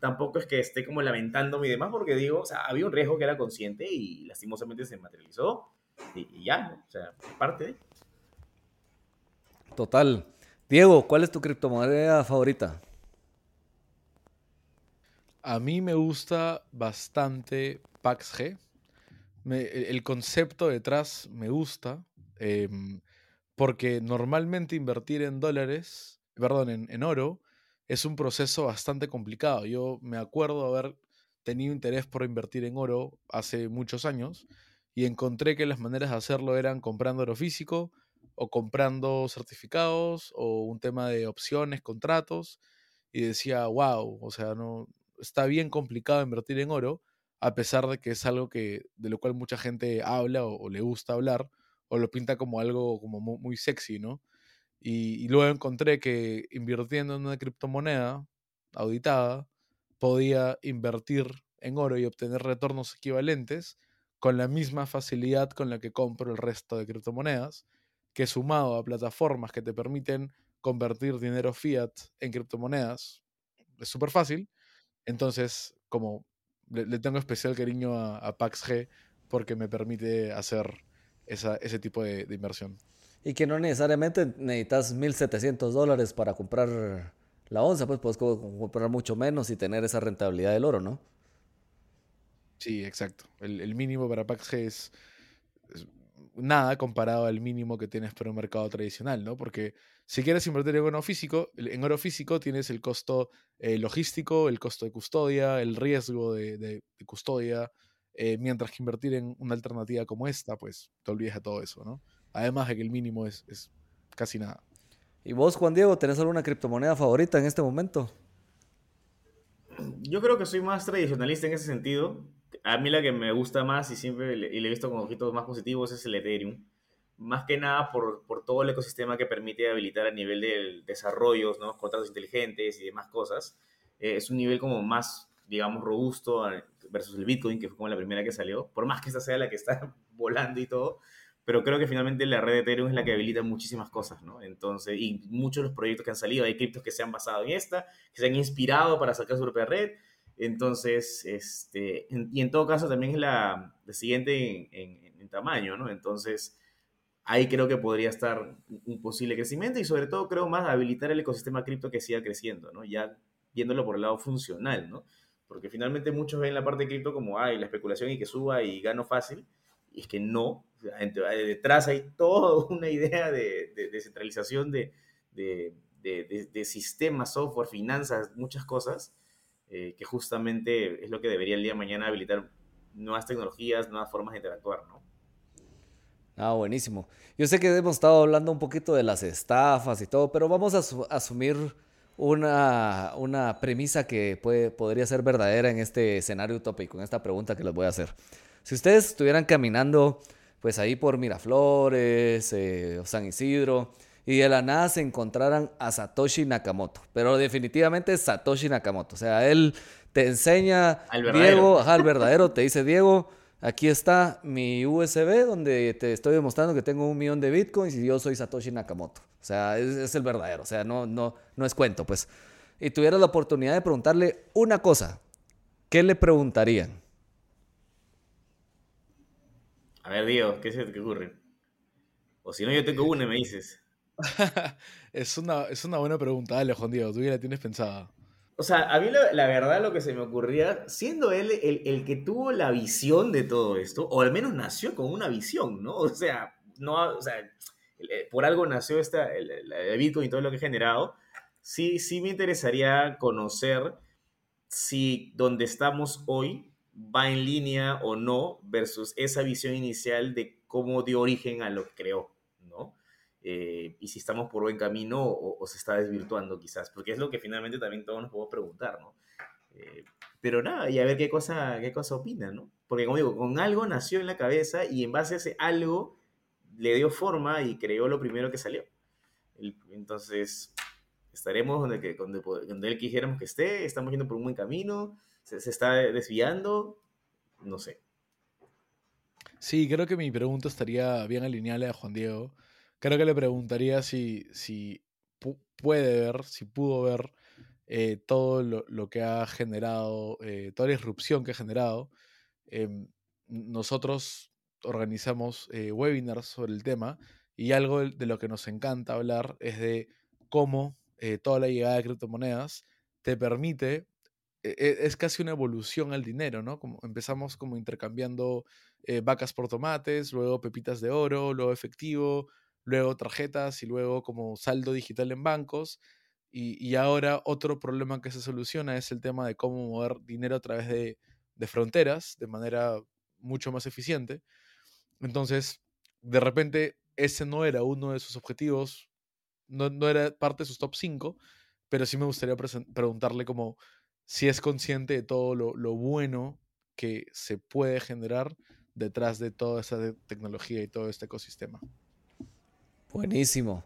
S2: tampoco es que esté como lamentándome y demás, porque digo, o sea, había un riesgo que era consciente y lastimosamente se materializó y, ya, o sea, parte de.
S1: Total. Diego, ¿cuál es tu criptomoneda favorita?
S3: A mí me gusta bastante PaxG. el concepto detrás me gusta, em, porque normalmente invertir en dólares perdón, en, oro, es un proceso bastante complicado. Yo me acuerdo haber tenido interés por invertir en oro hace muchos años y encontré que las maneras de hacerlo eran comprando oro físico o comprando certificados o un tema de opciones, contratos y decía, wow, o sea, no está bien complicado invertir en oro a pesar de que es algo que de lo cual mucha gente habla o, le gusta hablar o lo pinta como algo como muy sexy, ¿no? Y, luego encontré que invirtiendo en una criptomoneda auditada, podía invertir en oro y obtener retornos equivalentes con la misma facilidad con la que compro el resto de criptomonedas, que sumado a plataformas que te permiten convertir dinero fiat en criptomonedas, es súper fácil. Entonces, como le, tengo especial cariño a, PaxG porque me permite hacer ese tipo de inversión.
S1: Y que no necesariamente necesitas 1.700 dólares para comprar la onza, pues puedes comprar mucho menos y tener esa rentabilidad del oro, ¿no?
S3: Sí, exacto. El, mínimo para PaxG es, nada comparado al mínimo que tienes para un mercado tradicional, ¿no? Porque si quieres invertir en oro físico, en oro físico tienes el costo eh, logístico, el costo de custodia, el riesgo de, custodia, eh, mientras que invertir en una alternativa como esta, pues te olvides de todo eso, ¿no? Además de que el mínimo es, es casi nada.
S1: ¿Y vos, Juan Diego, tenés alguna criptomoneda favorita en este momento?
S2: Yo creo que soy más tradicionalista en ese sentido. A mí la que me gusta más y siempre le, y le he visto con ojitos más positivos es el Ethereum. Más que nada por, por todo el ecosistema que permite habilitar a nivel de desarrollos, ¿no? contratos inteligentes y demás cosas. Eh, es un nivel como más, digamos, robusto versus el Bitcoin, que fue como la primera que salió. Por más que esta sea la que está <laughs> volando y todo, pero creo que finalmente la red de Ethereum es la que habilita muchísimas cosas, ¿no? Entonces, y muchos de los proyectos que han salido, hay criptos que se han basado en esta, que se han inspirado para sacar su propia red, Entonces, este, y en todo caso también es la, siguiente en, tamaño, ¿no? Entonces, ahí creo que podría estar un posible crecimiento y sobre todo creo más habilitar el ecosistema cripto que siga creciendo, ¿no? Ya viéndolo por el lado funcional, ¿no? Porque finalmente muchos ven la parte de cripto como, ay, la especulación y que suba y gano fácil, y es que no, detrás hay <laughs> toda una idea de, descentralización de, de, sistemas, software, finanzas, muchas cosas, eh, que justamente es lo que debería el día de mañana habilitar nuevas tecnologías, nuevas formas de interactuar, ¿no?
S1: Ah, buenísimo. Yo sé que hemos estado hablando un poquito de las estafas y todo, pero vamos a asumir una, una premisa que puede, podría ser verdadera en este escenario utópico, en esta pregunta que les voy a hacer. Si ustedes estuvieran caminando pues ahí por Miraflores eh, San Isidro y de la nada se encontraran a Satoshi Nakamoto, pero definitivamente es Satoshi Nakamoto, o sea, él te enseña, al Diego, ajá, el verdadero, te dice, Diego, aquí está mi USB donde te estoy demostrando que tengo un millón de bitcoins y yo soy Satoshi Nakamoto. O sea, es, es el verdadero, o sea, no, no, no es cuento, pues. Y tuvieras la oportunidad de preguntarle una cosa, ¿qué le preguntarían?
S2: A ver, Diego, ¿qué se te ocurre? O si no, yo tengo una, me dices.
S3: Es, una, es una buena pregunta, dale, Juan Diego, tú ya la tienes pensada.
S2: O sea, a mí la, verdad lo que se me ocurría, siendo él el, que tuvo la visión de todo esto, o al menos nació con una visión, ¿no? <laughs> O sea, no, o sea eh, por algo nació esta, el, el, Bitcoin y todo lo que ha generado, sí, sí me interesaría conocer si donde estamos hoy va en línea o no versus esa visión inicial de cómo dio origen a lo que creó. Eh, y si estamos por buen camino o, se está desvirtuando quizás, porque es lo que finalmente también todos nos podemos preguntar, ¿no? Eh, pero nada, y a ver qué cosa, qué cosa opina, ¿no? Porque como digo, con algo nació en la cabeza y en base a ese algo le dio forma y creó lo primero que salió. Entonces, estaremos donde, que, donde, donde él quisiéramos que esté, estamos yendo por un buen camino, se, está desviando, no sé.
S3: Sí, creo que mi pregunta estaría bien alineada a Juan Diego. Creo que le preguntaría si, si puede ver, si pudo ver eh, todo lo, que ha generado, eh, toda la irrupción que ha generado. Em, nosotros organizamos eh, webinars sobre el tema y algo de, lo que nos encanta hablar es de cómo toda la llegada de criptomonedas te permite e, e, es casi una evolución al dinero, ¿no? Como empezamos como intercambiando vacas por tomates, luego pepitas de oro, luego efectivo, luego tarjetas y luego como saldo digital en bancos. Y, ahora otro problema que se soluciona es el tema de cómo mover dinero a través de, fronteras de manera mucho más eficiente. Entonces, de repente, ese no era uno de sus objetivos, no, no era parte de sus top 5, pero sí me gustaría preguntarle como si es consciente de todo lo, bueno que se puede generar detrás de toda esa tecnología y todo este ecosistema.
S1: Buenísimo.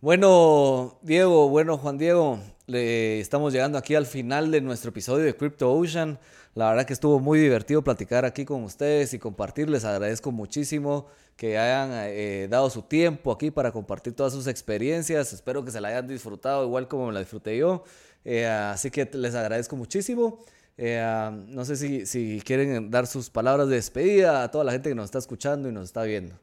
S1: Bueno, Diego, bueno, Juan Diego, le estamos llegando aquí al final de nuestro episodio de Crypto Ocean. La verdad que estuvo muy divertido platicar aquí con ustedes y compartir. Les agradezco muchísimo que hayan eh, dado su tiempo aquí para compartir todas sus experiencias. Espero que se la hayan disfrutado igual como me la disfruté yo. Eh, así que les agradezco muchísimo. Eh, no sé si, si, quieren dar sus palabras de despedida a toda la gente que nos está escuchando y nos está viendo.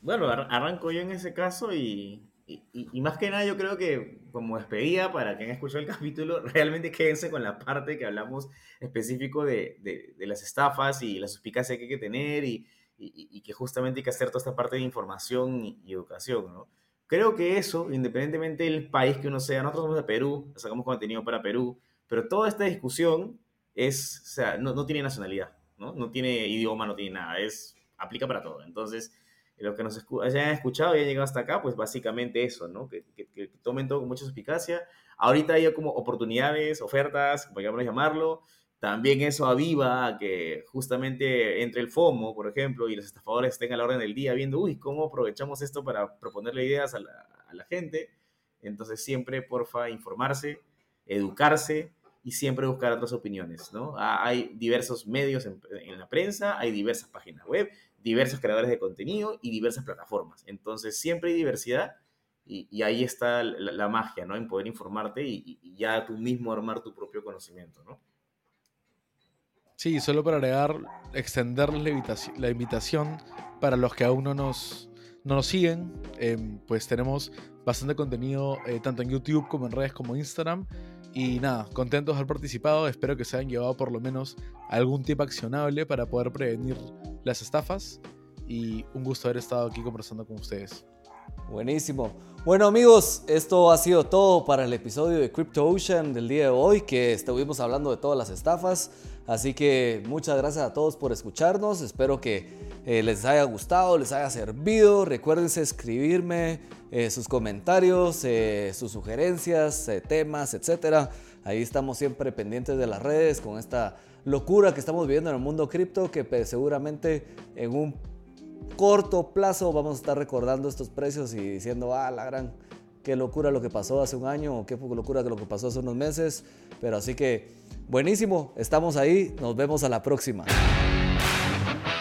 S2: Bueno, arranco yo en ese caso y, y, más que nada yo creo que como despedida para quien escuchó el <laughs> capítulo, realmente quédense con la parte que hablamos específico de, de, de las estafas y la suspicacia que hay que tener y, y, que justamente hay que hacer toda esta parte de información y, educación, ¿no? Creo que eso, independientemente del país que uno sea, nosotros somos de Perú, sacamos contenido para Perú, pero toda esta discusión es, o sea, no, no tiene nacionalidad, ¿no? No tiene idioma, no tiene nada, es, aplica para todo. Entonces, los que nos hayan escuchado y han llegado hasta acá, pues básicamente eso, ¿no? Que, tomen todo con mucha suspicacia. Ahorita hay como oportunidades, ofertas, como a llamarlo. También eso aviva a que justamente entre el FOMO, por ejemplo, y los estafadores estén a la orden del día viendo, uy, ¿cómo aprovechamos esto para proponerle ideas a la, gente? Entonces siempre, porfa, informarse, educarse y siempre buscar otras opiniones, ¿no? Ah, hay diversos medios en, la prensa, hay diversas páginas web, diversos creadores de contenido y diversas plataformas. Entonces siempre hay diversidad Y, ahí está la, magia, ¿no? En poder informarte y, ya tú mismo armar tu propio conocimiento, ¿no?
S3: Sí, solo para agregar, extender la invitación, para los que aún no nos, nos siguen, em, pues tenemos bastante contenido eh, tanto en YouTube como en redes como Instagram. Y nada, contentos de haber participado. Espero que se hayan llevado por lo menos algún tip accionable para poder prevenir las estafas. Y un gusto haber estado aquí conversando con ustedes.
S1: Buenísimo. Bueno amigos, esto ha sido todo para el episodio de Crypto Ocean del día de hoy, que estuvimos hablando de todas las estafas. Así que muchas gracias a todos por escucharnos. Espero que eh, les haya gustado, les haya servido. Recuérdense escribirme eh, sus comentarios, eh, sus sugerencias, temas, etc. Ahí estamos siempre pendientes de las redes con esta locura que estamos viviendo en el mundo cripto que pues, seguramente en un corto plazo vamos a estar recordando estos precios y diciendo, ah, la gran, qué locura lo que pasó hace un año o qué locura lo que pasó hace unos meses. Pero así que, buenísimo, estamos ahí, nos vemos a la próxima.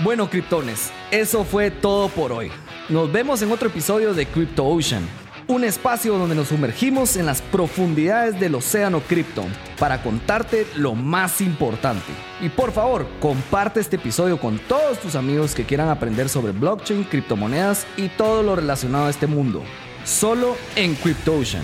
S4: Bueno, criptones, eso fue todo por hoy. Nos vemos en otro episodio de Crypto Ocean un espacio donde nos sumergimos en las profundidades del océano cripto para contarte lo más importante. Y por favor, comparte este episodio con todos tus amigos que quieran aprender sobre blockchain, criptomonedas y todo lo relacionado a este mundo. Solo en CryptoOcean.